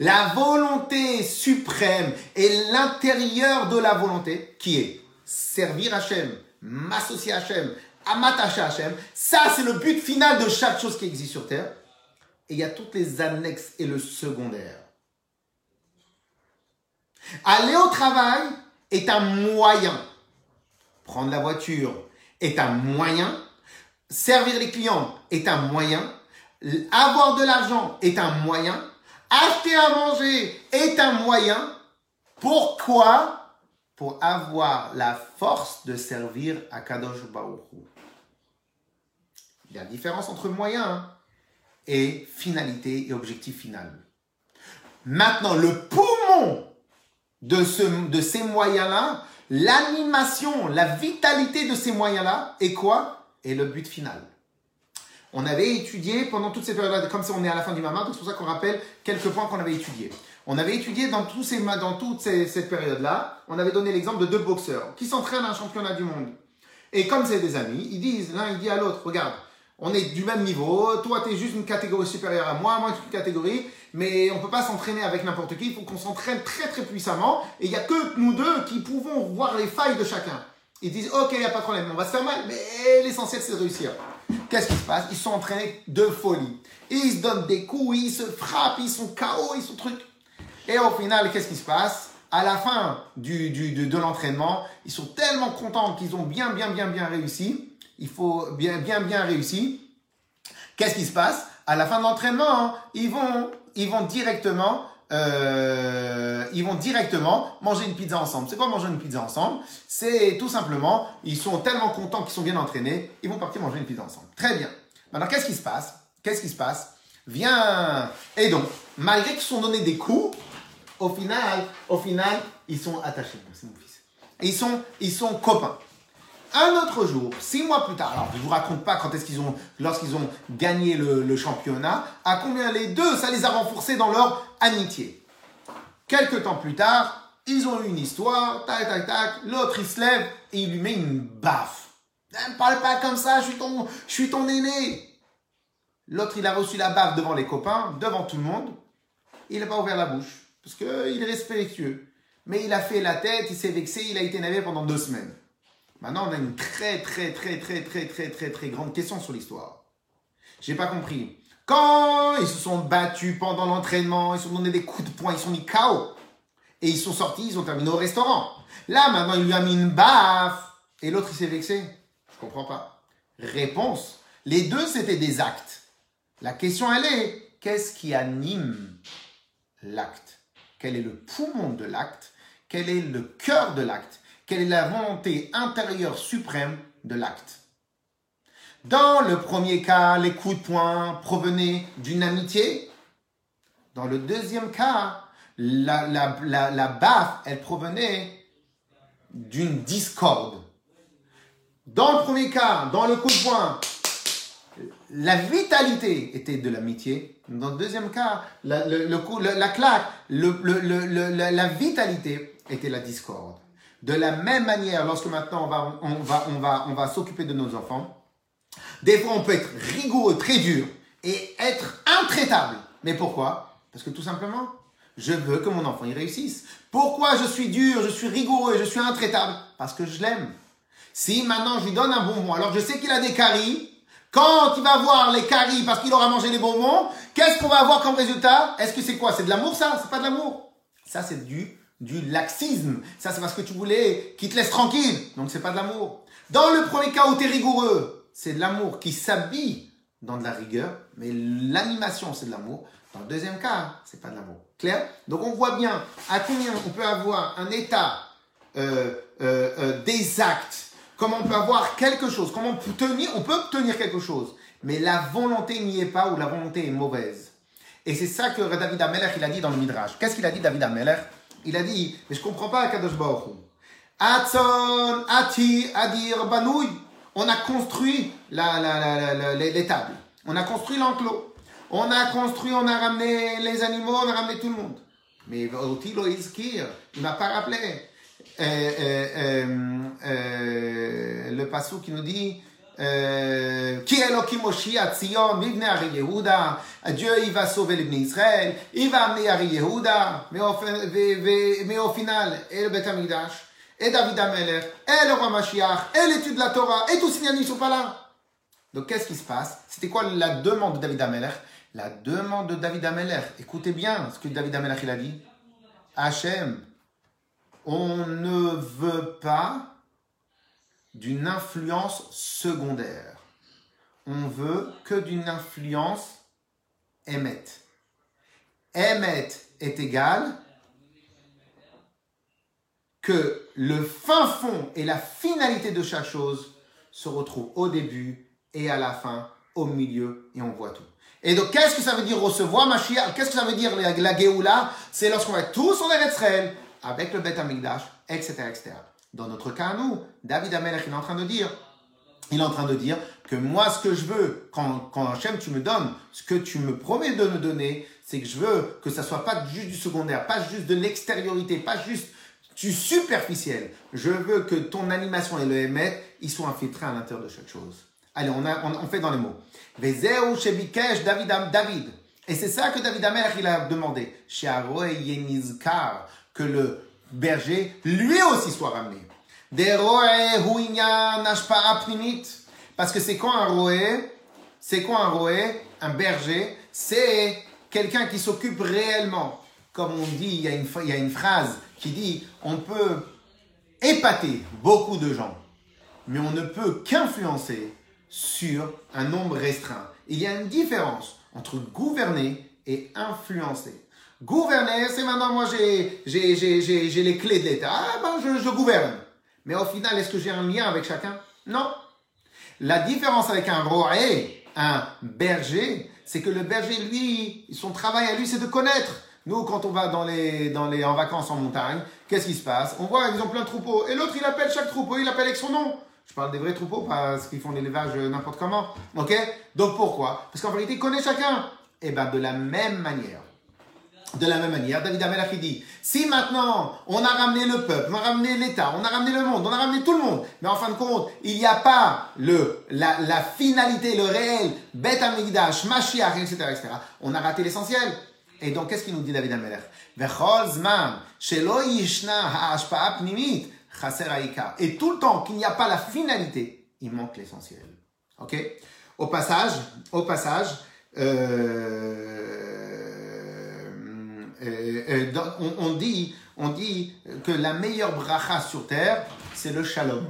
B: la volonté suprême et l'intérieur de la volonté, qui est servir Hachem, m'associer à Hachem, m'attacher à Hachem, ça c'est le but final de chaque chose qui existe sur Terre. Et il y a toutes les annexes et le secondaire. Aller au travail est un moyen. Prendre la voiture est un moyen. Servir les clients est un moyen. Avoir de l'argent est un moyen. Acheter à manger est un moyen. Pourquoi? Pour avoir la force de servir à Kadosh Baruch Il y a différence entre moyen hein, et finalité et objectif final. Maintenant, le poumon de, de ces moyens-là, l'animation, la vitalité de ces moyens-là est quoi? Est le but final. On avait étudié pendant toutes ces périodes, comme on est à la fin du Mamar, c'est pour ça qu'on rappelle quelques points qu'on avait étudiés. On avait étudié dans, tous ces, dans toute cette période-là, on avait donné l'exemple de deux boxeurs qui s'entraînent à un championnat du monde. Et comme c'est des amis, ils disent, l'un il dit à l'autre, regarde, on est du même niveau, toi tu es juste une catégorie supérieure à moi, moi une catégorie, mais on peut pas s'entraîner avec n'importe qui, il faut qu'on s'entraîne très très puissamment, et il n'y a que nous deux qui pouvons voir les failles de chacun. Ils disent, ok, il n'y a pas de problème, on va se faire mal, mais l'essentiel c'est de réussir. Qu'est-ce qui se passe? Ils sont entraînés de folie. Ils se donnent des coups, ils se frappent, ils sont KO, ils sont trucs. Et au final, qu'est-ce qui se passe? À la fin du, de, de l'entraînement, ils sont tellement contents qu'ils ont bien, bien, bien, bien réussi. Il faut bien, bien, bien réussi. Qu'est-ce qui se passe? À la fin de l'entraînement, hein, ils, vont, ils vont directement euh, ils vont directement manger une pizza ensemble. C'est quoi manger une pizza ensemble? C'est tout simplement, ils sont tellement contents qu'ils sont bien entraînés, ils vont partir manger une pizza ensemble. Très bien. Maintenant, qu'est-ce qui se passe? Qu'est-ce qui se passe? Viens. Et donc, malgré qu'ils sont donnés des coups, au final, au final, ils sont attachés. C'est mon fils. ils sont, ils sont copains. Un autre jour, six mois plus tard, alors je ne vous raconte pas quand est-ce qu'ils ont, lorsqu'ils ont gagné le, championnat, à combien les deux, ça les a renforcés dans leur amitié. Quelques temps plus tard, ils ont eu une histoire, tac, tac, tac, l'autre il se lève et il lui met une baffe. Ne parle pas comme ça, je suis ton, je aîné. L'autre il a reçu la baffe devant les copains, devant tout le monde. Il n'a pas ouvert la bouche, parce qu'il est respectueux. Mais il a fait la tête, il s'est vexé, il a été énervé pendant deux semaines. Maintenant, on a une très, très, très, très, très, très, très, très grande question sur l'histoire. J'ai pas compris. Quand ils se sont battus pendant l'entraînement, ils se sont donné des coups de poing, ils sont mis KO. Et ils sont sortis, ils ont terminé au restaurant. Là, maintenant, il lui a mis une baffe. Et l'autre, il s'est vexé. Je comprends pas. Réponse. Les deux, c'était des actes. La question, elle est, qu'est-ce qui anime l'acte? Quel est le poumon de l'acte? Quel est le cœur de l'acte? Quelle est la volonté intérieure suprême de l'acte. Dans le premier cas, les coups de poing provenaient d'une amitié. Dans le deuxième cas, la, baffe, elle provenait d'une discorde. Dans le premier cas, dans le coup de poing, la vitalité était de l'amitié. Dans le deuxième cas, la, le, claque, la vitalité était la discorde. De la même manière, lorsque maintenant on va, on va, on va, on va s'occuper de nos enfants, des fois on peut être rigoureux, très dur et être intraitable. Mais pourquoi? Parce que tout simplement, je veux que mon enfant y réussisse. Pourquoi je suis dur, je suis rigoureux je suis intraitable? Parce que je l'aime. Si maintenant je lui donne un bonbon, alors je sais qu'il a des caries, quand il va voir les caries parce qu'il aura mangé les bonbons, qu'est-ce qu'on va avoir comme résultat? Est-ce que c'est quoi? C'est de l'amour ça? C'est pas de l'amour? Ça c'est du du laxisme. Ça, c'est parce que tu voulais qu'il te laisse tranquille. Donc, c'est pas de l'amour. Dans le premier cas où tu es rigoureux, c'est de l'amour qui s'habille dans de la rigueur. Mais l'animation, c'est de l'amour. Dans le deuxième cas, c'est pas de l'amour. Clair? Donc on voit bien à combien on peut avoir un état euh, euh, euh, des actes, comment on peut avoir quelque chose, comment on peut tenir, on peut obtenir quelque chose, mais la volonté n'y est pas ou la volonté est mauvaise. Et c'est ça que David Ameller il a dit dans le Midrash. Qu'est-ce qu'il a dit David Ameller? Il a dit, mais je comprends pas Kadosh Baruch Atson, Ati, Adir, Banouy. On a construit la, la, la, les tables. On a construit l'enclos. On a construit, on a ramené les animaux, on a ramené tout le monde. Mais Otilo Izkir, il m'a pas rappelé. Euh, euh, euh, le passou qui nous dit qui Elohim à Tzion, Ari Yehuda, Dieu il va sauver les Israël, il va amener Ari Yehuda, mais au, final, et le Beth Amikdash, et David Ameler, et le roi Mashiach, et l'étude de la Torah, et tous ces ne sont pas là. Donc qu'est-ce qui se passe? C'était quoi la demande de David Ameler La demande de David Ameler. Écoutez bien ce que David Ameler il a dit. Hachem, on ne veut pas d'une influence secondaire. On veut que d'une influence émette. Émette est égal que le fin fond et la finalité de chaque chose se retrouvent au début et à la fin, au milieu, et on voit tout. Et donc, qu'est-ce que ça veut dire recevoir Mashiach Qu'est-ce que ça veut dire la, la C'est lorsqu'on va être tous en Israël, avec le Beth Amikdash, etc., etc. Dans notre cas, nous, David Amelech, il est en train de dire, il est en train de dire que moi, ce que je veux, quand, quand Hachem, tu me donnes, ce que tu me promets de me donner, c'est que je veux que ça soit pas juste du secondaire, pas juste de l'extériorité, pas juste du superficiel. Je veux que ton animation et le émet, ils soient infiltrés à l'intérieur de chaque chose. Allez, on, fait dans les mots. David, David. Et c'est ça que David Amelech, il a demandé. Que le berger, lui aussi soit ramené. Parce que c'est quoi un roé? C'est quoi un roé? Un berger? C'est quelqu'un qui s'occupe réellement. Comme on dit, il y, a une, phrase qui dit on peut épater beaucoup de gens, mais on ne peut qu'influencer sur un nombre restreint. Il y a une différence entre gouverner et influencer. Gouverner, c'est maintenant, moi, j'ai, les clés de l'État. Ah, ben, je gouverne. Mais au final, est-ce que j'ai un lien avec chacun? Non. La différence avec un et un berger, c'est que le berger, lui, son travail à lui, c'est de connaître. Nous, quand on va dans les, dans les, en vacances en montagne, qu'est-ce qui se passe? On voit, ils ont plein de troupeaux. Et l'autre, il appelle chaque troupeau, il appelle avec son nom. Je parle des vrais troupeaux, pas ceux qui font l'élevage n'importe comment. Ok? Donc pourquoi? Parce qu'en vérité, il connaît chacun. Et eh bien, de la même manière, de la même manière, David Amelach dit, si maintenant on a ramené le peuple, on a ramené l'État, on a ramené le monde, on a ramené tout le monde, mais en fin de compte, il n'y a pas le, la, finalité, le réel, Bet Amigdash, Mashiach, etc., etc., on a raté l'essentiel. Et donc, qu'est-ce qu'il nous dit David Amelach? Et tout le temps qu'il n'y a pas la finalité, il manque l'essentiel. Ok? Au passage, au passage, euh, euh, euh, on, dit, on dit que la meilleure bracha sur terre, c'est le shalom.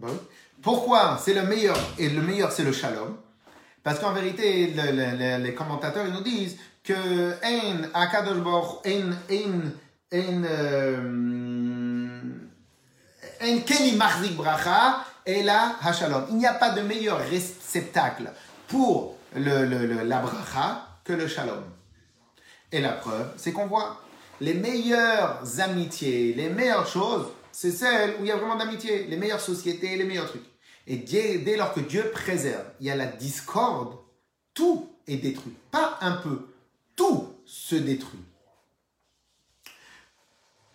B: Bah Pourquoi c'est le meilleur et le meilleur c'est le shalom? Parce qu'en vérité, les commentateurs ils nous disent que en akadosh en en en en keni bracha et la hashalom. Il n'y a pas de meilleur réceptacle pour le, le, que le shalom. Et la preuve, c'est qu'on voit les meilleures amitiés, les meilleures choses, c'est celles où il y a vraiment d'amitié, les meilleures sociétés, les meilleurs trucs. Et dès, dès lors que Dieu préserve, il y a la discorde, tout est détruit. Pas un peu, tout se détruit.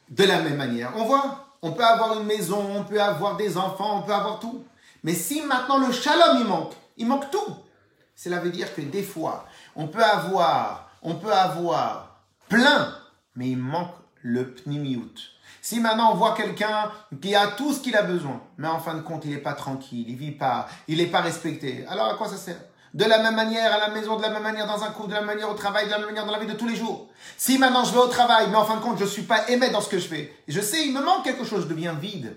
B: De la même manière, on voit, on peut avoir une maison, on peut avoir des enfants, on peut avoir tout. Mais si maintenant le shalom il manque, il manque tout. Cela veut dire que des fois, on peut avoir, on peut avoir plein, mais il manque le pnimiout. Si maintenant on voit quelqu'un qui a tout ce qu'il a besoin, mais en fin de compte il n'est pas tranquille, il vit pas, il n'est pas respecté, alors à quoi ça sert? De la même manière à la maison, de la même manière dans un coup, de la même manière au travail, de la même manière dans la vie de tous les jours. Si maintenant je vais au travail, mais en fin de compte je ne suis pas aimé dans ce que je fais, je sais il me manque quelque chose, je deviens vide.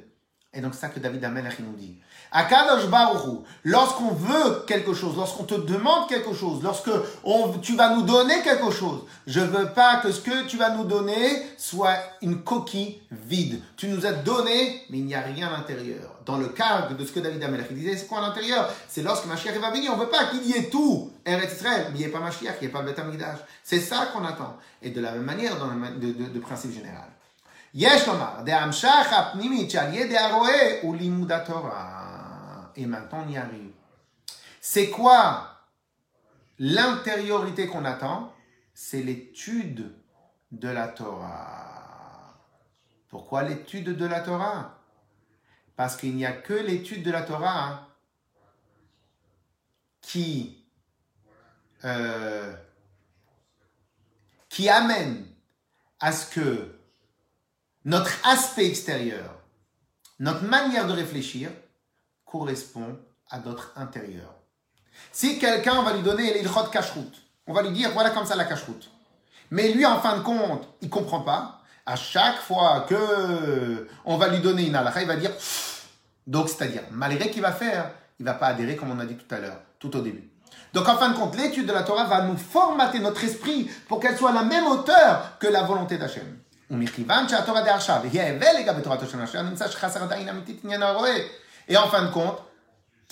B: Et donc, ça que David Amelech nous dit. Akadosh Baruch lorsqu'on veut quelque chose, lorsqu'on te demande quelque chose, lorsque tu vas nous donner quelque chose, je veux pas que ce que tu vas nous donner soit une coquille vide. Tu nous as donné, mais il n'y a rien à l'intérieur. Dans le cadre de ce que David Amelech disait, c'est quoi à l'intérieur? C'est lorsque Mashiach va venir, on veut pas qu'il y ait tout, Eretz Israël, il n'y ait pas Mashiach, il n'y ait pas Beth C'est ça qu'on attend. Et de la même manière, dans le de principe général. יש לומר, דהמשך הפנימית שעל ידי הרואה הוא לימוד התורה. Et maintenant, on y arrive. C'est quoi l'intériorité qu'on attend C'est l'étude de la Torah. Pourquoi l'étude de la Torah Parce qu'il n'y a que l'étude de la Torah qui, euh, qui amène à ce que notre aspect extérieur, notre manière de réfléchir, correspond à notre intérieur. Si quelqu'un va lui donner l'ilchot kashrut, on va lui dire voilà comme ça la kashrut. Mais lui, en fin de compte, il comprend pas. À chaque fois que on va lui donner une halakha, il va dire donc c'est-à-dire malgré qu'il va faire, il va pas adhérer comme on a dit tout à l'heure, tout au début. Donc en fin de compte, l'étude de la Torah va nous formater notre esprit pour qu'elle soit à la même hauteur que la volonté d'Hachem.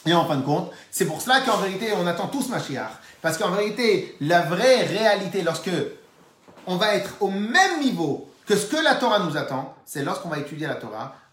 B: Et en fin de compte, c'est pour cela qu'en vérité, on attend tous Mashiach. Parce qu'en vérité, la vraie réalité, lorsque on va être au même niveau que ce que la Torah nous attend, c'est lorsqu'on va étudier la Torah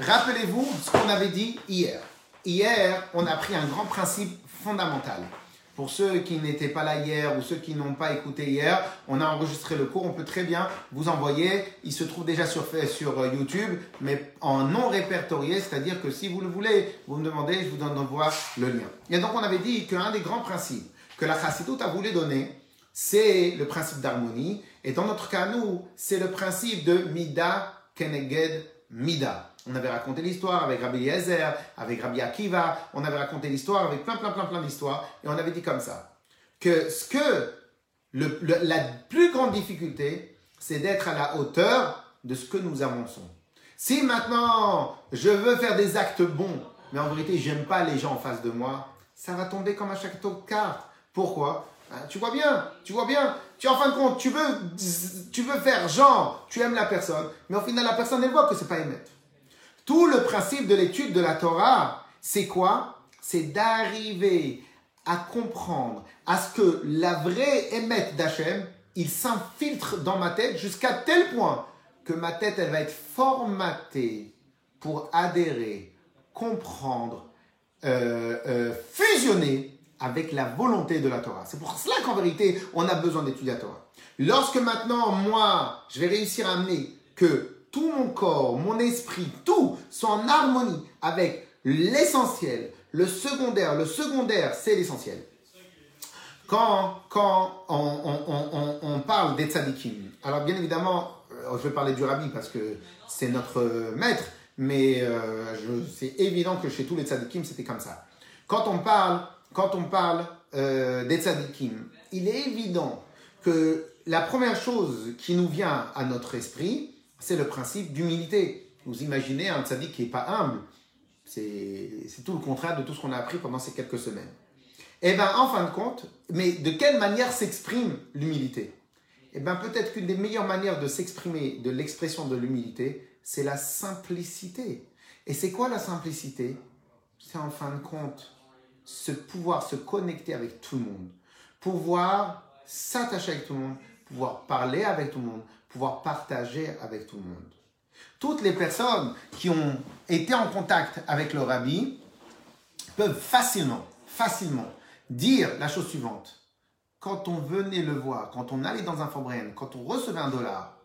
B: Rappelez-vous ce qu'on avait dit hier. Hier, on a pris un grand principe fondamental. Pour ceux qui n'étaient pas là hier ou ceux qui n'ont pas écouté hier, on a enregistré le cours, on peut très bien vous envoyer. Il se trouve déjà sur, sur euh, YouTube, mais en non répertorié, c'est-à-dire que si vous le voulez, vous me demandez, je vous donne voir le lien. Et donc on avait dit qu'un des grands principes que la Chassidoute a voulu donner, c'est le principe d'harmonie. Et dans notre cas, nous, c'est le principe de Mida Keneged Mida. On avait raconté l'histoire avec Rabbi Yezer, avec Rabbi Akiva, on avait raconté l'histoire avec plein, plein, plein, plein d'histoires, et on avait dit comme ça, que ce que la plus grande difficulté, c'est d'être à la hauteur de ce que nous avançons. Si maintenant je veux faire des actes bons, mais en vérité j'aime pas les gens en face de moi, ça va tomber comme à chaque tour de carte. Pourquoi? Hein, Tu vois bien, tu vois bien. Tu en fin de compte, tu veux, tu veux faire genre, tu aimes la personne, mais au final la personne elle voit que c'est pas émettre. Tout le principe de l'étude de la Torah, c'est quoi? C'est d'arriver à comprendre à ce que la vraie émette d'Hachem, il s'infiltre dans ma tête jusqu'à tel point que ma tête, elle va être formatée pour adhérer, comprendre, euh, euh, fusionner avec la volonté de la Torah. C'est pour cela qu'en vérité, on a besoin d'étudier la Torah. Lorsque maintenant, moi, je vais réussir à amener que tout mon corps, mon esprit, tout sont en harmonie avec l'essentiel, le secondaire. Le secondaire, c'est l'essentiel. Quand, quand on, parle des tzadikim, alors bien évidemment, euh, je vais parler du rabbi parce que c'est notre maître, mais euh, c'est évident que chez tous les tzadikim, c'était comme ça. Quand on parle, quand on parle euh, des tzadikim, il est évident que la première chose qui nous vient à notre esprit, c'est le principe d'humilité. Vous imaginez un tzaddik qui n'est pas humble, c'est tout le contraire de tout ce qu'on a appris pendant ces quelques semaines. Eh bien, en fin de compte, mais de quelle manière s'exprime l'humilité? Eh bien, peut-être qu'une des meilleures manières de s'exprimer de l'expression de l'humilité, c'est la simplicité. Et c'est quoi la simplicité? C'est en fin de compte se pouvoir se connecter avec tout le monde, pouvoir s'attacher avec tout le monde, pouvoir parler avec tout le monde, pouvoir partager avec tout le monde. Toutes les personnes qui ont été en contact avec le rabbi peuvent facilement, facilement dire la chose suivante. Quand on venait le voir, quand on allait dans un Forbren, quand on recevait un dollar,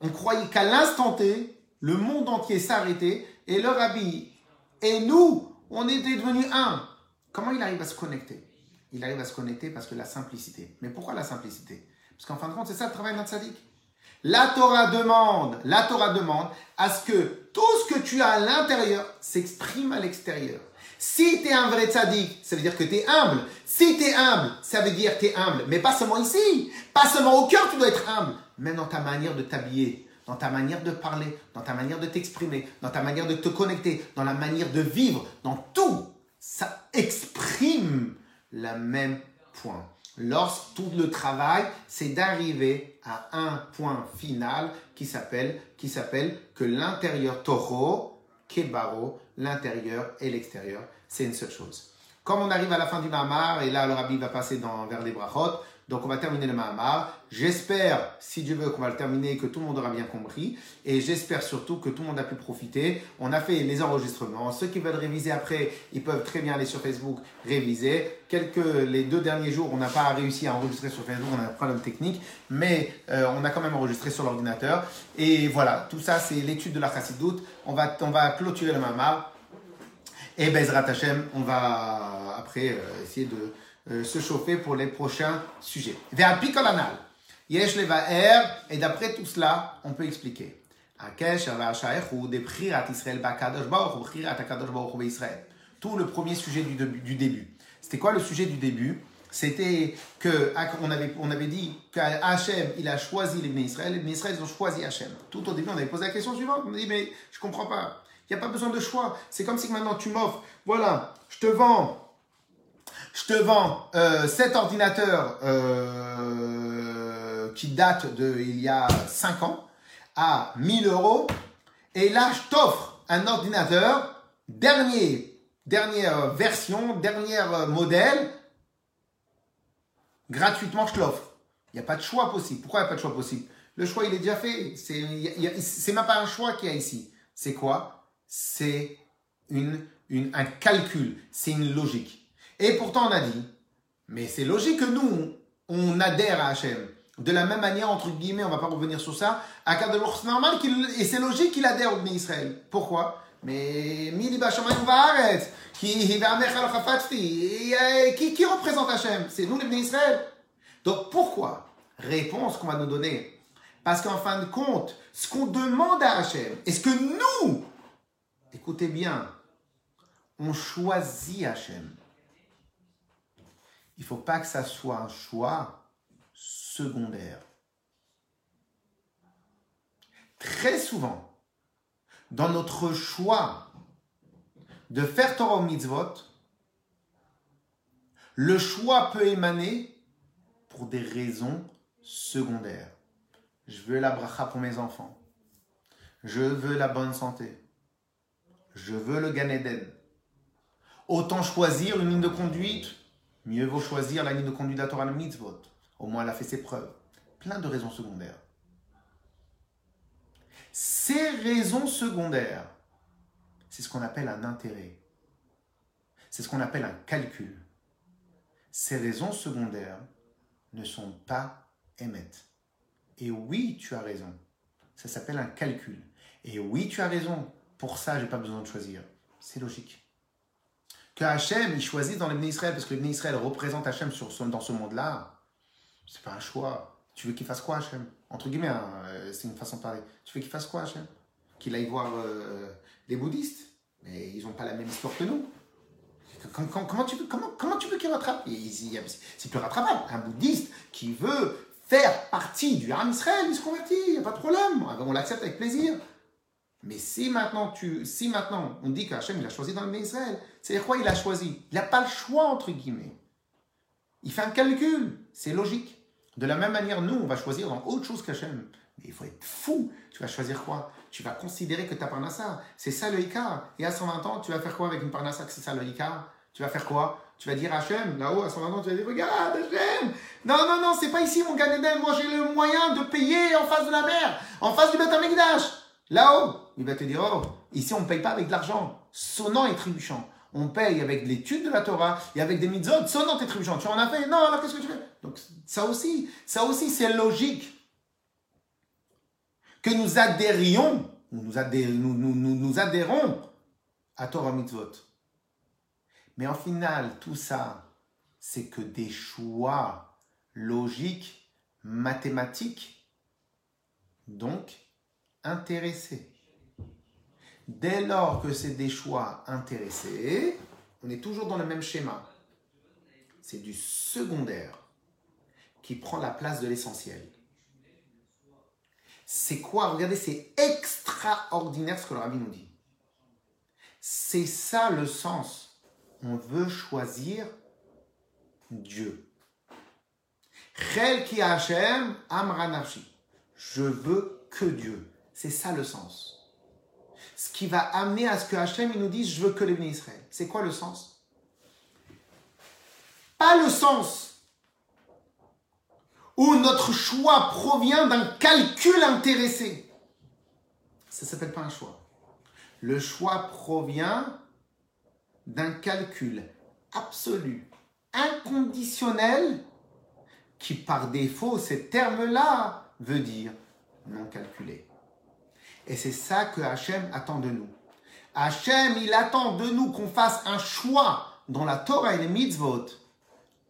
B: on croyait qu'à l'instant T, le monde entier s'arrêtait et le rabbi et nous, on était devenus un. Comment il arrive à se connecter? Il arrive à se connecter parce que la simplicité. Mais pourquoi la simplicité? Parce qu'en fin de compte, c'est ça le travail d'un tzaddik. La Torah demande, la Torah demande à ce que tout ce que tu as à l'intérieur s'exprime à l'extérieur. Si tu es un vrai tzaddik, ça veut dire que tu es humble. Si tu es humble, ça veut dire que tu es humble. Mais pas seulement ici, pas seulement au cœur, tu dois être humble. Même dans ta manière de t'habiller, dans ta manière de parler, dans ta manière de t'exprimer, dans ta manière de te connecter, dans la manière de vivre, dans tout, ça exprime le même point. Lorsque tout le travail, c'est d'arriver à un point final qui s'appelle, qui s'appelle que l'intérieur taureau, kebaro, l'intérieur et l'extérieur, c'est une seule chose. Comme on arrive à la fin du Mahamar, et là le rabbi va passer dans, vers les brachot, donc on va terminer le Mahamar. J'espère, si Dieu veut, qu'on va le terminer, que tout le monde aura bien compris. Et j'espère surtout que tout le monde a pu profiter. On a fait les enregistrements. Ceux qui veulent réviser après, ils peuvent très bien aller sur Facebook réviser. Quelques, les deux derniers jours, on n'a pas réussi à enregistrer sur Facebook, on a un problème technique. Mais euh, on a quand même enregistré sur l'ordinateur. Et voilà, tout ça, c'est l'étude de la Chassidoute. On va, on va clôturer le Mahamar. Et Bezrat Hashem, on va après euh, essayer de euh, se chauffer pour les prochains sujets. Vers Picolanal, Yesh Levaer, et d'après tout cela, on peut expliquer. Tout le premier sujet du, début. C'était quoi le sujet du début? C'était que on avait, on avait dit qu'Hachem, il a choisi les Israël, les Israël, ils ont choisi Hachem. Tout au début, on avait posé la question suivante. On a dit, mais je comprends pas. Il n'y a pas besoin de choix. C'est comme si maintenant tu m'offres, voilà, je te vends je te vends euh, cet ordinateur euh, qui date de il y a 5 ans à 1000 euros. Et là, je t'offre un ordinateur, dernier, dernière version, dernière modèle, gratuitement, je te l'offre. Il n'y a pas de choix possible. Pourquoi il n'y a pas de choix possible? Le choix, il est déjà fait. C'est même pas un choix qu'il y a ici. C'est quoi? C'est une, une, un calcul. C'est une logique. Et pourtant, on a dit, mais c'est logique que nous, on adhère à Hachem. De la même manière, entre guillemets, on va pas revenir sur ça, à c'est normal, et c'est logique qu'il adhère au Israël. Pourquoi? Mais qui, qui représente Hachem? C'est nous les Israël. Donc pourquoi? Réponse qu'on va nous donner. Parce qu'en fin de compte, ce qu'on demande à Hachem, est-ce que nous, écoutez bien, on choisit Hachem il ne faut pas que ça soit un choix secondaire. Très souvent, dans notre choix de faire Torah mitzvot, le choix peut émaner pour des raisons secondaires. Je veux la bracha pour mes enfants. Je veux la bonne santé. Je veux le Gan Eden. Autant choisir une ligne de conduite Mieux vaut choisir la ligne de conduite de la Torah mitzvot. Au moins, elle a fait ses preuves. Plein de raisons secondaires. Ces raisons secondaires, c'est ce qu'on appelle un intérêt. C'est ce qu'on appelle un calcul. Ces raisons secondaires ne sont pas émettes. Et oui, tu as raison. Ça s'appelle un calcul. Et oui, tu as raison. Pour ça, je n'ai pas besoin de choisir. C'est logique que Hachem, il choisit dans les Israël, parce que les Israël représente Hachem sur, dans ce monde-là, c'est pas un choix. Tu veux qu'il fasse quoi, Hachem? Entre guillemets, hein, euh, c'est une façon de parler. Tu veux qu'il fasse quoi, Hachem? Qu'il aille voir euh, les bouddhistes? Mais ils n'ont pas la même histoire que nous. Comment, tu veux, comment, comment tu veux qu'il rattrape C'est plus rattrapable. Un bouddhiste qui veut faire partie du Ham Israël, il se convertit, il n'y a pas de problème. On l'accepte avec plaisir. Mais si maintenant, tu, si maintenant on dit qu'Hachem a choisi dans le Israël, c'est quoi il a choisi? Il n'a pas le choix, entre guillemets. Il fait un calcul, c'est logique. De la même manière, nous, on va choisir dans autre chose qu'Hachem. Mais il faut être fou. Tu vas choisir quoi? Tu vas considérer que ta parnassa, c'est ça le Icar. Et à 120 ans, tu vas faire quoi avec une parnassa que c'est ça le Tu vas faire quoi? Tu vas dire Hachem, là-haut, à 120 ans, tu vas dire Regarde, Hachem Non, non, non, c'est pas ici mon Gan Moi, j'ai le moyen de payer en face de la mer, en face du Beth Là-haut, il va te dire, oh, ici on ne paye pas avec de l'argent sonnant et trébuchant. On paye avec l'étude de la Torah et avec des mitzvot sonnant et trébuchant. Tu en as fait? Non, alors qu'est-ce que tu fais? Donc ça aussi, ça aussi c'est logique que nous adhérions nous, nous, adhérons à Torah Mitzvot. Mais en final, tout ça, c'est que des choix logiques, mathématiques, donc intéressés. Dès lors que c'est des choix intéressés, on est toujours dans le même schéma. C'est du secondaire qui prend la place de l'essentiel. C'est quoi? Regardez, c'est extraordinaire ce que le rabbi nous dit. C'est ça le sens. On veut choisir Dieu. Je veux que Dieu. C'est ça le sens. Ce qui va amener à ce que Hachem nous dise je veux que les Israël. C'est quoi le sens? Pas le sens où notre choix provient d'un calcul intéressé. Ça ne s'appelle pas un choix. Le choix provient d'un calcul absolu, inconditionnel, qui par défaut, ces termes-là, veut dire non calculé. Et c'est ça que Hachem attend de nous. Hachem, il attend de nous qu'on fasse un choix dans la Torah et les mitzvot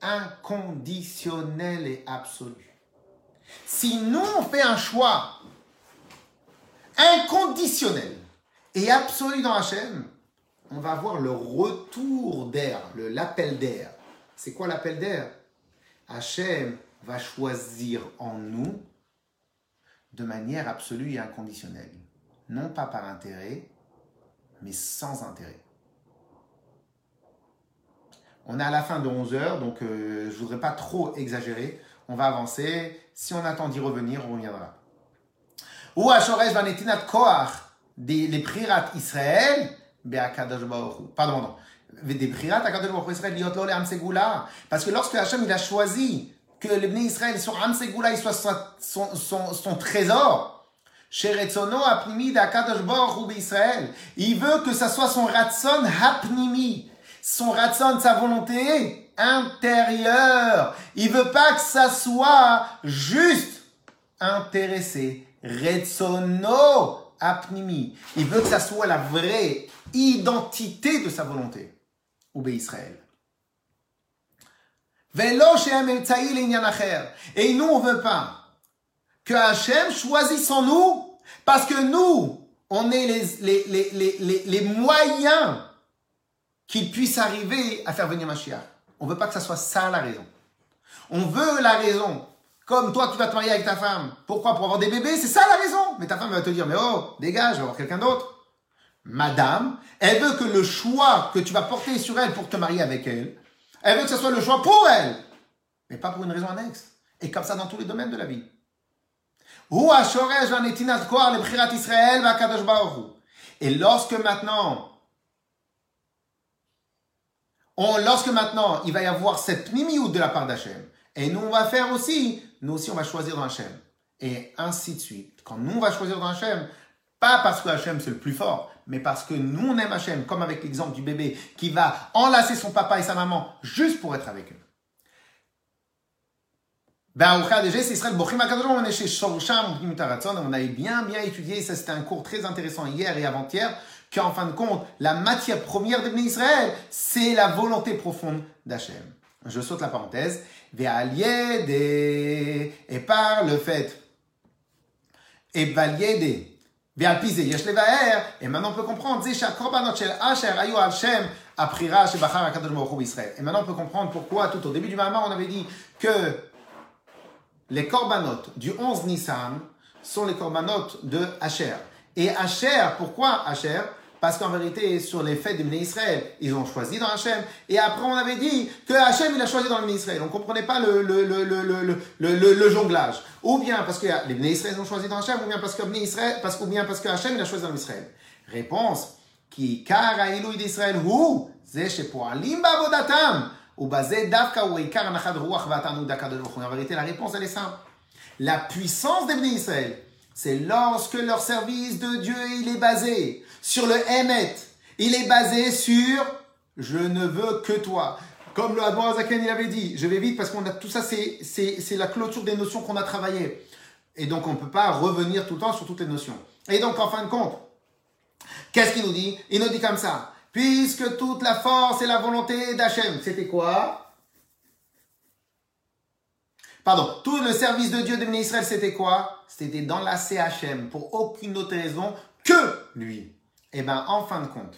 B: inconditionnel et absolu. Si nous, on fait un choix inconditionnel et absolu dans Hachem, on va avoir le retour d'air, l'appel d'air. C'est quoi l'appel d'air? Hachem va choisir en nous de manière absolue et inconditionnelle. Non pas par intérêt, mais sans intérêt. On est à la fin de 11 heures, donc euh, je ne voudrais pas trop exagérer. On va avancer. Si on attend d'y revenir, on reviendra. Ou Ashoresh Vanetinat Koach, les prirat Israël, Pardon, non. Des prirat Akadosh Baruch Israël, liot lo Segula. Parce que lorsque Hachem il a choisi que les Israël sur Am Segula, soit son, son, son, trésor, Il veut que ça soit son Ratson Hapnimi son ratson, sa volonté intérieure. Il veut pas que ça soit juste intéressé. Retsono apnimi. Il veut que ça soit la vraie identité de sa volonté. Ou Israël. Et nous, on veut pas que Hachem choisisse en nous, parce que nous, on est les, les, les, les, moyens qu'il puisse arriver à faire venir Mashiach. On veut pas que ça soit ça la raison. On veut la raison. Comme toi, tu vas te marier avec ta femme. Pourquoi? Pour avoir des bébés C'est ça la raison. Mais ta femme va te dire, mais oh, dégage, je vais avoir quelqu'un d'autre. Madame, elle veut que le choix que tu vas porter sur elle pour te marier avec elle, elle veut que ce soit le choix pour elle. Mais pas pour une raison annexe. Et comme ça dans tous les domaines de la vie. Et lorsque maintenant lorsque maintenant il va y avoir cette mimiout de la part d'Hachem, et nous on va faire aussi, nous aussi on va choisir dans Hachem. Et ainsi de suite. Quand nous on va choisir dans Hachem, pas parce que Hachem c'est le plus fort, mais parce que nous on aime Hachem, comme avec l'exemple du bébé qui va enlacer son papa et sa maman juste pour être avec eux. On avait bien bien étudié, ça c'était un cours très intéressant hier et avant-hier, qu'en fin de compte, la matière première de Israël, c'est la volonté profonde d'Hachem. Je saute la parenthèse. Et par le fait, et et maintenant on peut comprendre, et maintenant on peut comprendre pourquoi tout au début du Mahama on avait dit que les korbanot du 11 Nissan sont les korbanot de Asher. Et Asher, pourquoi Asher parce qu'en vérité, sur les fêtes des Israël, ils ont choisi dans Hachem. Et après, on avait dit que Hachem, il a choisi dans le Israël. On ne comprenait pas le, jonglage. Ou bien parce que les Bnei Israël ont choisi dans Hachem, ou bien parce que, parce, que Hachem, il a choisi dans Israël. Réponse. Qui car d'Israël, ou ou En vérité, la réponse, elle est simple. La puissance des Israël, c'est lorsque leur service de Dieu, il est basé sur le Emet. Il est basé sur je ne veux que toi. Comme le Admor Azaken, il avait dit, je vais vite parce qu'on a tout ça, c'est la clôture des notions qu'on a travaillées. Et donc on ne peut pas revenir tout le temps sur toutes les notions. Et donc, en fin de compte, qu'est-ce qu'il nous dit? Il nous dit comme ça. Puisque toute la force et la volonté d'Hachem, c'était quoi? Pardon, tout le service de Dieu de Israël, c'était quoi? C'était dans la CHM, pour aucune autre raison que lui. Eh bien, en fin de compte,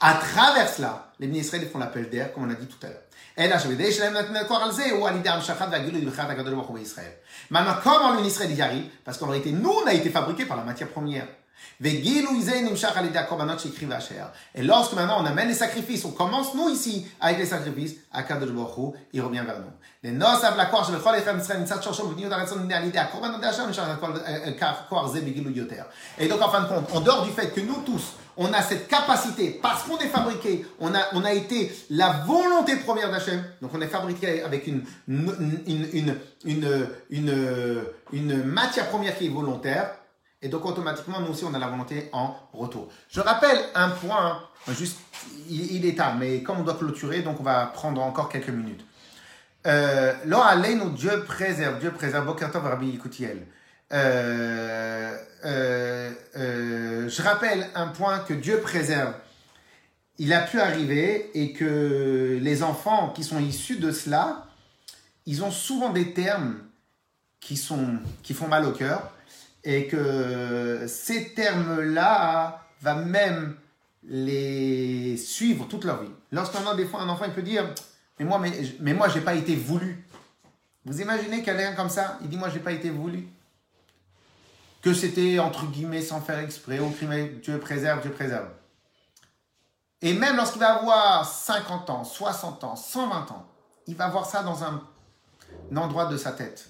B: à travers cela, les ministres font l'appel d'air, comme on a dit tout à l'heure. Maintenant, comment l'Israël y arrive? Parce qu'en réalité, nous, on a été fabriqués par la matière première. Et lorsque maintenant on amène les sacrifices, on commence nous ici avec les sacrifices, Akadosh Baruch il revient vers nous. Les noces à la je Et donc en fin de compte, en dehors du fait que nous tous, on a cette capacité, parce qu'on est fabriqué, on a, on a été la volonté première d'Hachem, donc on est fabriqué avec une, une, une, une, une matière première qui est volontaire, et donc automatiquement, nous aussi, on a la volonté en retour. Je rappelle un point, juste, il, est tard, mais comme on doit clôturer, donc on va prendre encore quelques minutes. Euh, nous Dieu préserve, Dieu préserve, Bokertov Rabbi Yikoutiel. Euh, euh, euh, je rappelle un point que Dieu préserve. Il a pu arriver et que les enfants qui sont issus de cela, ils ont souvent des termes qui, sont, qui font mal au cœur et que ces termes-là va même les suivre toute leur vie. Lorsqu'on a des fois un enfant, il peut dire Mais moi, mais, mais moi, j'ai pas été voulu. Vous imaginez quelqu'un comme ça Il dit Moi, j'ai pas été voulu. Que c'était entre guillemets sans faire exprès, au Dieu préserve, Dieu préserve. Et même lorsqu'il va avoir 50 ans, 60 ans, 120 ans, il va voir ça dans un endroit de sa tête.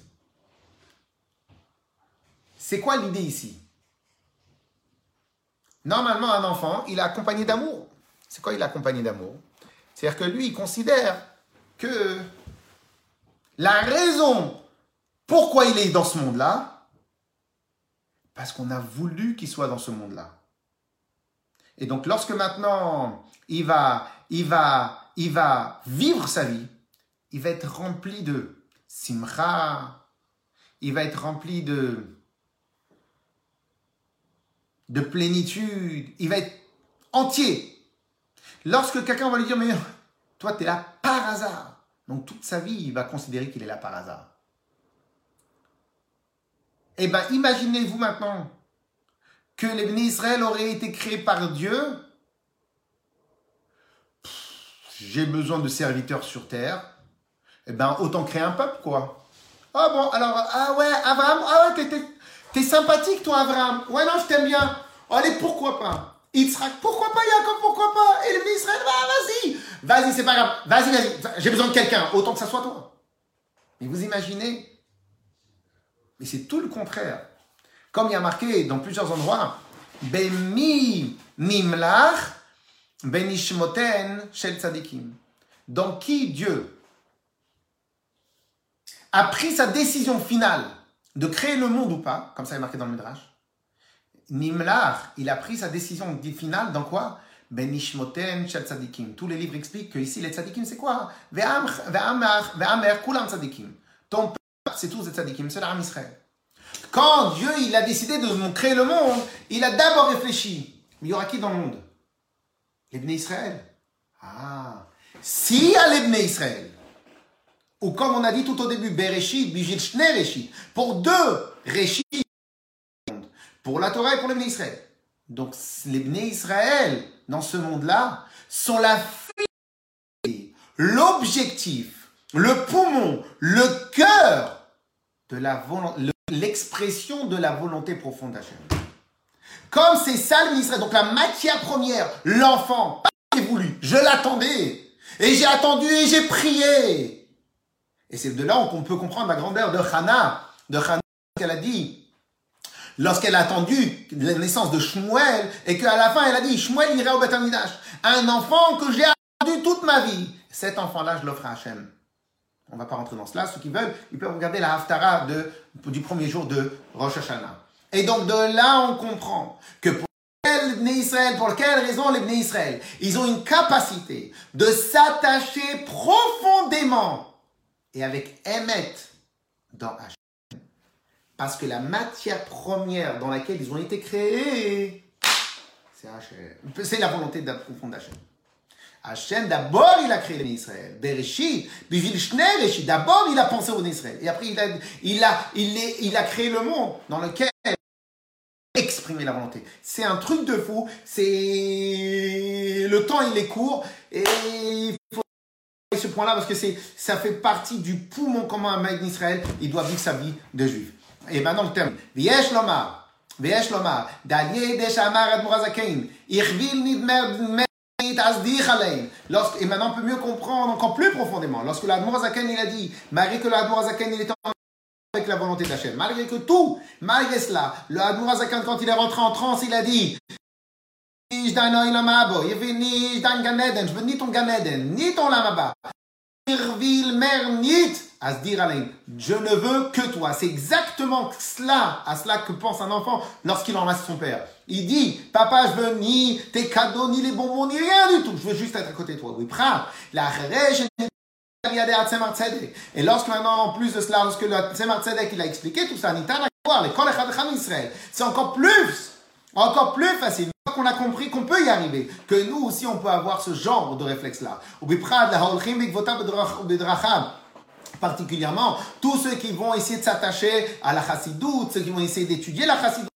B: C'est quoi l'idée ici? Normalement, un enfant, il est accompagné d'amour. C'est quoi il est accompagné d'amour? C'est-à-dire que lui, il considère que la raison pourquoi il est dans ce monde-là, parce qu'on a voulu qu'il soit dans ce monde-là. Et donc, lorsque maintenant il va, il va, il va vivre sa vie, il va être rempli de simra, il va être rempli de de plénitude. Il va être entier. Lorsque quelqu'un va lui dire, mais toi, tu es là par hasard. Donc toute sa vie, il va considérer qu'il est là par hasard. Eh bien, imaginez-vous maintenant que les Israël auraient été créés par Dieu. J'ai besoin de serviteurs sur terre. Eh bien, autant créer un peuple, quoi. Ah bon, alors, ah ouais, Abraham, ah ouais, t'es T'es sympathique, toi, Abraham. Ouais, non, je t'aime bien. Allez, pourquoi pas? Pourquoi pas Jacob, pourquoi pas? Et le ministre, bah, vas-y. Vas-y, c'est pas grave. Vas-y, vas-y. J'ai besoin de quelqu'un. Autant que ça soit toi. Mais vous imaginez? Mais c'est tout le contraire. Comme il y a marqué dans plusieurs endroits, Bemi nimlach benishmoten shel tzadikim. Dans qui Dieu a pris sa décision finale? De créer le monde ou pas, comme ça est marqué dans le Midrash. Nimlar, il a pris sa décision finale dans quoi? Benishmoten shel tzadikim. Tous les livres expliquent que ici les tzadikim c'est quoi? Ve'amer kulam tzadikim. Ton peuple c'est tous les tzadikim, c'est l'Aram Israël. Quand Dieu il a décidé de créer le monde, il a d'abord réfléchi. Il y aura qui dans le monde? Les Israël. Ah, s'il y a les Israël, ou comme on a dit tout au début, Bereshit, Bijil Shne pour deux Reshit, pour la Torah et pour les Israël. Donc les Israël, dans ce monde-là, sont la l'objectif, le poumon, le cœur de la l'expression de la volonté profonde d'Hachem. Comme c'est ça le Israël, donc la matière première, l'enfant, pas voulu, je l'attendais, et j'ai attendu et j'ai prié. Et c'est de là qu'on peut comprendre la grandeur de Hannah, de Hannah qu'elle a dit, lorsqu'elle a attendu la naissance de Shmuel, et qu'à la fin elle a dit, Shmuel ira au Beth un enfant que j'ai attendu toute ma vie. Cet enfant-là, je l'offre à Hachem. On ne va pas rentrer dans cela. Ceux qui veulent, ils peuvent regarder la Haftara du premier jour de Rosh Hashanah. Et donc de là, on comprend que pour Israël, pour quelle raison les Israël Ils ont une capacité de s'attacher profondément et avec Emet dans Hachem, Parce que la matière première dans laquelle ils ont été créés, c'est Hachem. C'est la volonté d'approfondir Hachem. Hachem, d'abord, il a créé l'Israël. Bereshit, D'abord, il a pensé au Israël. Et après, il a, il, a, il a créé le monde dans lequel exprimer la volonté. C'est un truc de fou. C'est le temps il est court et il faut ce point-là parce que c'est ça fait partie du poumon commun à d'Israël. Il doit vivre sa vie de juif. Et maintenant le terme. Viesh lomar, et maintenant, on peut mieux comprendre encore plus profondément. Lorsque l'Admorazaken, il a dit, malgré que l'Admorazaken, il est en avec la volonté d'Hachem. Malgré que tout, malgré cela, le Admorazakan, quand il est rentré en transe, il a dit, je veux ni ton Ganeden, ni ton Lamaba. Je ne veux que toi. C'est exactement cela, à cela que pense un enfant lorsqu'il embrasse son père. Il dit, papa, je veux ni tes cadeaux, ni les bonbons, ni rien du tout. Je veux juste être à côté de toi. Oui, La et lorsque maintenant, en plus de cela, lorsque le Tzemar Tzedek, il a expliqué tout ça, c'est encore plus, encore plus facile. Qu'on a compris qu'on peut y arriver, que nous aussi on peut avoir ce genre de réflexe-là. Particulièrement, tous ceux qui vont essayer de s'attacher à la chassidoute, ceux qui vont essayer d'étudier la chassidoute,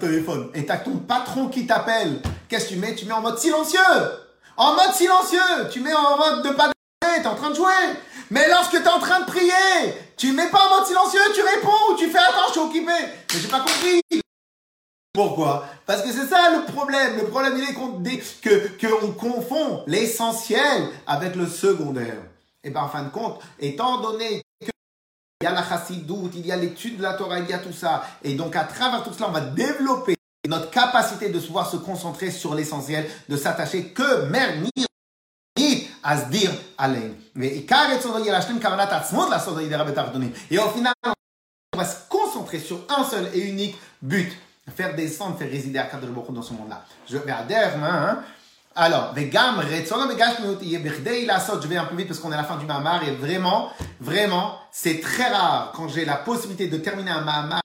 B: téléphone. Et t'as ton patron qui t'appelle. Qu'est-ce que tu mets? Tu mets en mode silencieux. En mode silencieux. Tu mets en mode de pas tu es en train de jouer. Mais lorsque tu es en train de prier, tu mets pas en mode silencieux, tu réponds, tu fais attends, je suis occupé. Mais j'ai pas compris. Pourquoi? Parce que c'est ça le problème. Le problème, il est que qu'on confond l'essentiel avec le secondaire. Et bien, en fin de compte, étant donné que il y a la chassidoute, il y a l'étude de la Torah, il y a tout ça. Et donc, à travers tout cela, on va développer notre capacité de pouvoir se concentrer sur l'essentiel, de s'attacher que Mermir Asdir Alein. Et au final, on va se concentrer sur un seul et unique but. Faire descendre, faire résider à Kadosh Baruch dans ce monde-là. Je vais à hein. Alors, Vegam, Retson, je vais un peu vite parce qu'on est à la fin du Mahamar et vraiment, vraiment, c'est très rare quand j'ai la possibilité de terminer un Mahamar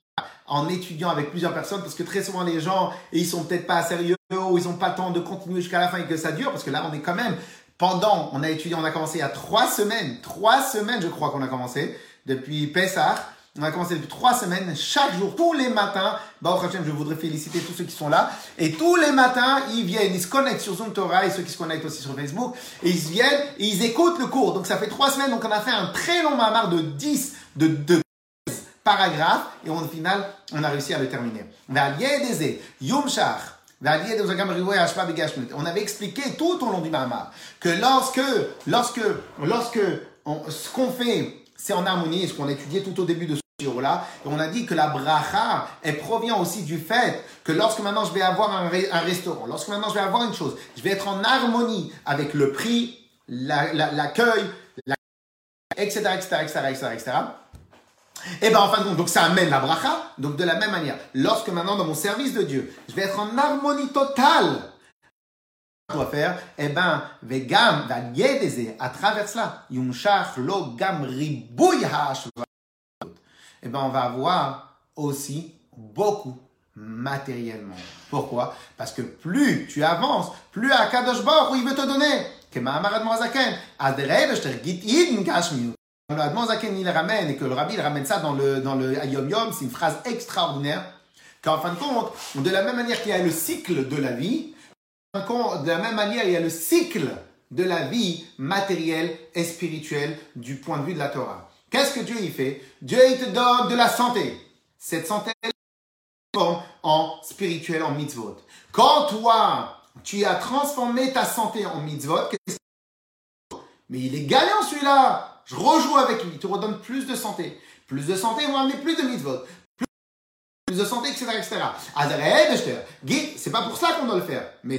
B: en étudiant avec plusieurs personnes parce que très souvent les gens, ils sont peut-être pas sérieux ou ils n'ont pas le temps de continuer jusqu'à la fin et que ça dure parce que là, on est quand même pendant, on a étudié, on a commencé il y a trois semaines, trois semaines je crois qu'on a commencé, depuis Pessah, on a commencé depuis trois semaines, chaque jour, tous les matins. Bah, je voudrais féliciter tous ceux qui sont là. Et tous les matins, ils viennent, ils se connectent sur Zoom Torah et ceux qui se connectent aussi sur Facebook. Et ils viennent, et ils écoutent le cours. Donc ça fait trois semaines, donc on a fait un très long mamar de 10, de 2 paragraphes. Et au final, on a réussi à le terminer. On avait expliqué tout au long du Mahamar que lorsque, lorsque, lorsque ce qu'on fait, c'est en harmonie, ce qu'on a étudié tout au début de ce on a dit que la bracha, elle provient aussi du fait que lorsque maintenant je vais avoir un, restaurant, lorsque maintenant je vais avoir une chose, je vais être en harmonie avec le prix, l'accueil, la, etc., etc., etc., etc., etc., et eh bien en fin de compte, donc ça amène la bracha. Donc de la même manière, lorsque maintenant dans mon service de Dieu, je vais être en harmonie totale, je dois faire, eh ben, vegam, à travers cela, yumshach lo gam Eh ben on va avoir aussi beaucoup matériellement. Pourquoi? Parce que plus tu avances, plus à Kadosh Baruch il veut te donner. Que le il ramène et que le Rabbi il ramène ça dans le, dans le Yom Yom, c'est une phrase extraordinaire. Qu'en fin de compte, de la même manière qu'il y a le cycle de la vie, de la même manière il y a le cycle de la vie matérielle et spirituelle du point de vue de la Torah. Qu'est-ce que Dieu y fait? Dieu il te donne de la santé. Cette santé transforme en spirituel, en mitzvot. Quand toi, tu as transformé ta santé en mitzvot, mais il est gagnant celui-là je rejoue avec lui, il te redonne plus de santé. Plus de santé, on va amener plus de mitzvot. Plus de santé, etc. etc. C'est pas pour ça qu'on doit le faire. Mais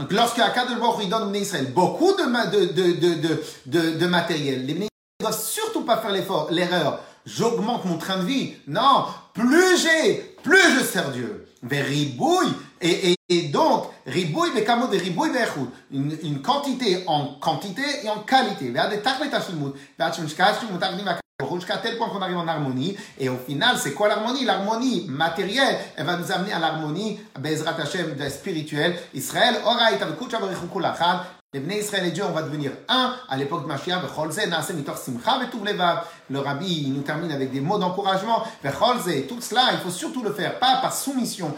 B: beaucoup de... Euh, lorsque Akadosh Baruch donne aux Israël beaucoup de, de, de, matériel, les ne doivent surtout pas faire l'erreur. J'augmente mon train de vie. Non, plus j'ai, plus je sers Dieu. Vers ribouille, et, donc, ribouille, mais de ribouille, une, une quantité en quantité et en qualité. Jusqu'à tel point qu'on arrive en harmonie. Et au final, c'est quoi l'harmonie? L'harmonie matérielle, elle va nous amener à l'harmonie, Bezrat Hashem, spirituelle. Israël, Oraït, les Israël et Dieu, on va devenir un à l'époque de Mashiach. Le rabbi nous termine avec des mots d'encouragement. Tout cela, il faut surtout le faire, pas par soumission,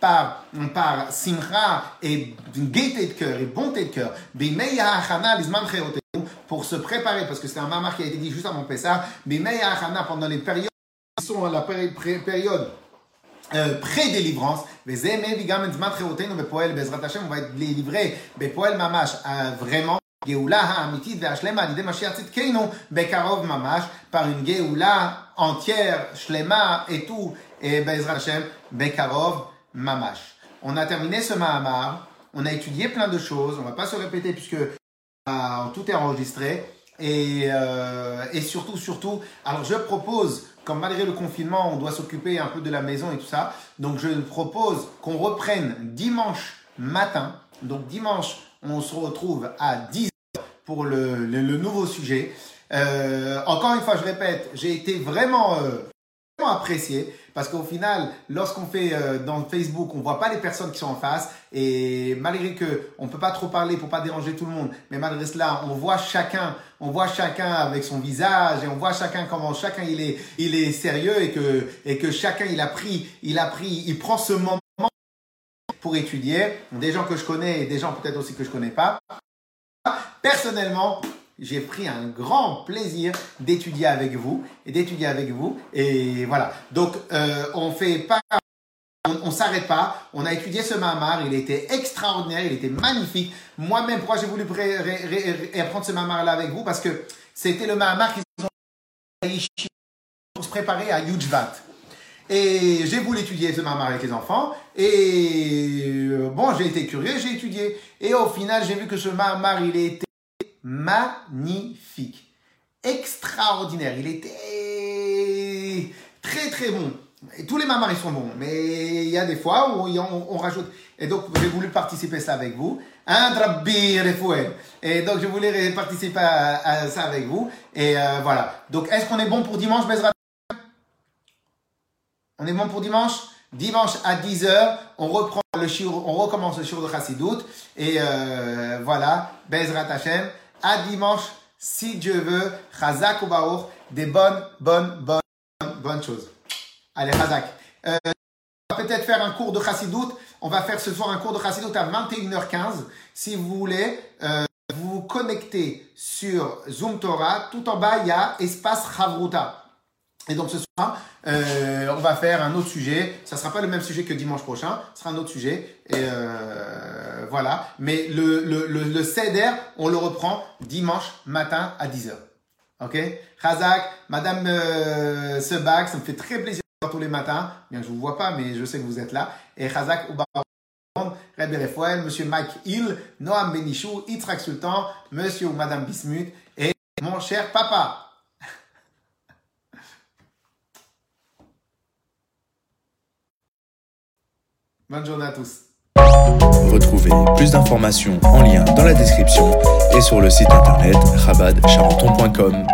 B: par, par simcha et gaieté de cœur et bonté de cœur. Pour se préparer, parce que c'est un mamar qui a été dit juste avant Pessah, pendant les périodes qui sont à la période euh, pré-délivrance, on va être livré, Bepoel Mamash, vraiment, Geoula ha'amitit ve'ashlema l'idée Mashiach tzidkeinu bekarov mamash par une Geoula entière, shlema et tout, et Bezrat Hashem bekarov mamash. On a terminé ce Mahamar, on a étudié plein de choses, on va pas se répéter puisque euh, tout est enregistré. Et, euh, et surtout, surtout, alors je propose comme malgré le confinement, on doit s'occuper un peu de la maison et tout ça. Donc je propose qu'on reprenne dimanche matin. Donc dimanche, on se retrouve à 10h pour le, le, nouveau sujet. Euh, encore une fois, je répète, j'ai été vraiment, euh, vraiment apprécié. Parce qu'au final, lorsqu'on fait euh, dans Facebook, on voit pas les personnes qui sont en face. Et malgré que on peut pas trop parler pour pas déranger tout le monde, mais malgré cela, on voit chacun, on voit chacun avec son visage et on voit chacun comment chacun il est, il est sérieux et que, et que chacun il a pris, il a pris, il prend ce moment pour étudier. Des gens que je connais et des gens peut-être aussi que je connais pas. Personnellement, j'ai pris un grand plaisir d'étudier avec vous et d'étudier avec vous. Et voilà. Donc, euh, on fait pas, on, s'arrête pas. On a étudié ce mamar. Il était extraordinaire. Il était magnifique. Moi-même, pourquoi j'ai voulu apprendre ce mamar là avec vous? Parce que c'était le mamar qu'ils ont pour se préparer à Yujvat. Et j'ai voulu étudier ce mamar avec les enfants. Et euh, bon, j'ai été curieux, j'ai étudié. Et au final, j'ai vu que ce mamar, il était magnifique, extraordinaire. Il était très très bon. Et tous les mamars ils sont bons, mais il y a des fois où on, rajoute. Et donc j'ai voulu participer ça avec vous. Un Et donc je voulais participer à, ça avec vous. Et euh, voilà. Donc est-ce qu'on est bon pour dimanche, Bezrat? On est bon pour dimanche? Dimanche à 10h, on reprend le on recommence le shiur de Chassidut. Et euh, voilà, Bezrat Hashem à dimanche, si Dieu veut. Chazak ou Baour, des bonnes, bonnes, bonnes, bonnes choses. Allez, Chazak. Euh, on va peut-être faire un cours de Chassidut. On va faire ce soir un cours de Chassidut à 21h15. Si vous voulez, euh, vous connectez sur Zoom Torah. Tout en bas, il y a espace Chavruta. Et donc ce soir, euh, on va faire un autre sujet. Ça ne sera pas le même sujet que dimanche prochain, ce sera un autre sujet. Et euh, voilà. Mais le, le, le, on le reprend dimanche matin à 10h. Ok? Khazak, Madame euh, Sebag, ça me fait très plaisir de tous les matins. Bien, je ne vous vois pas, mais je sais que vous êtes là. Et Khazak Rebbe Refuel, Monsieur Mike Hill, Noam Benichou, Yitzhak Sultan, Monsieur ou Madame Bismuth et mon cher papa. Bonne journée à tous.
A: Retrouvez plus d'informations en lien dans la description et sur le site internet rabadcharenton.com.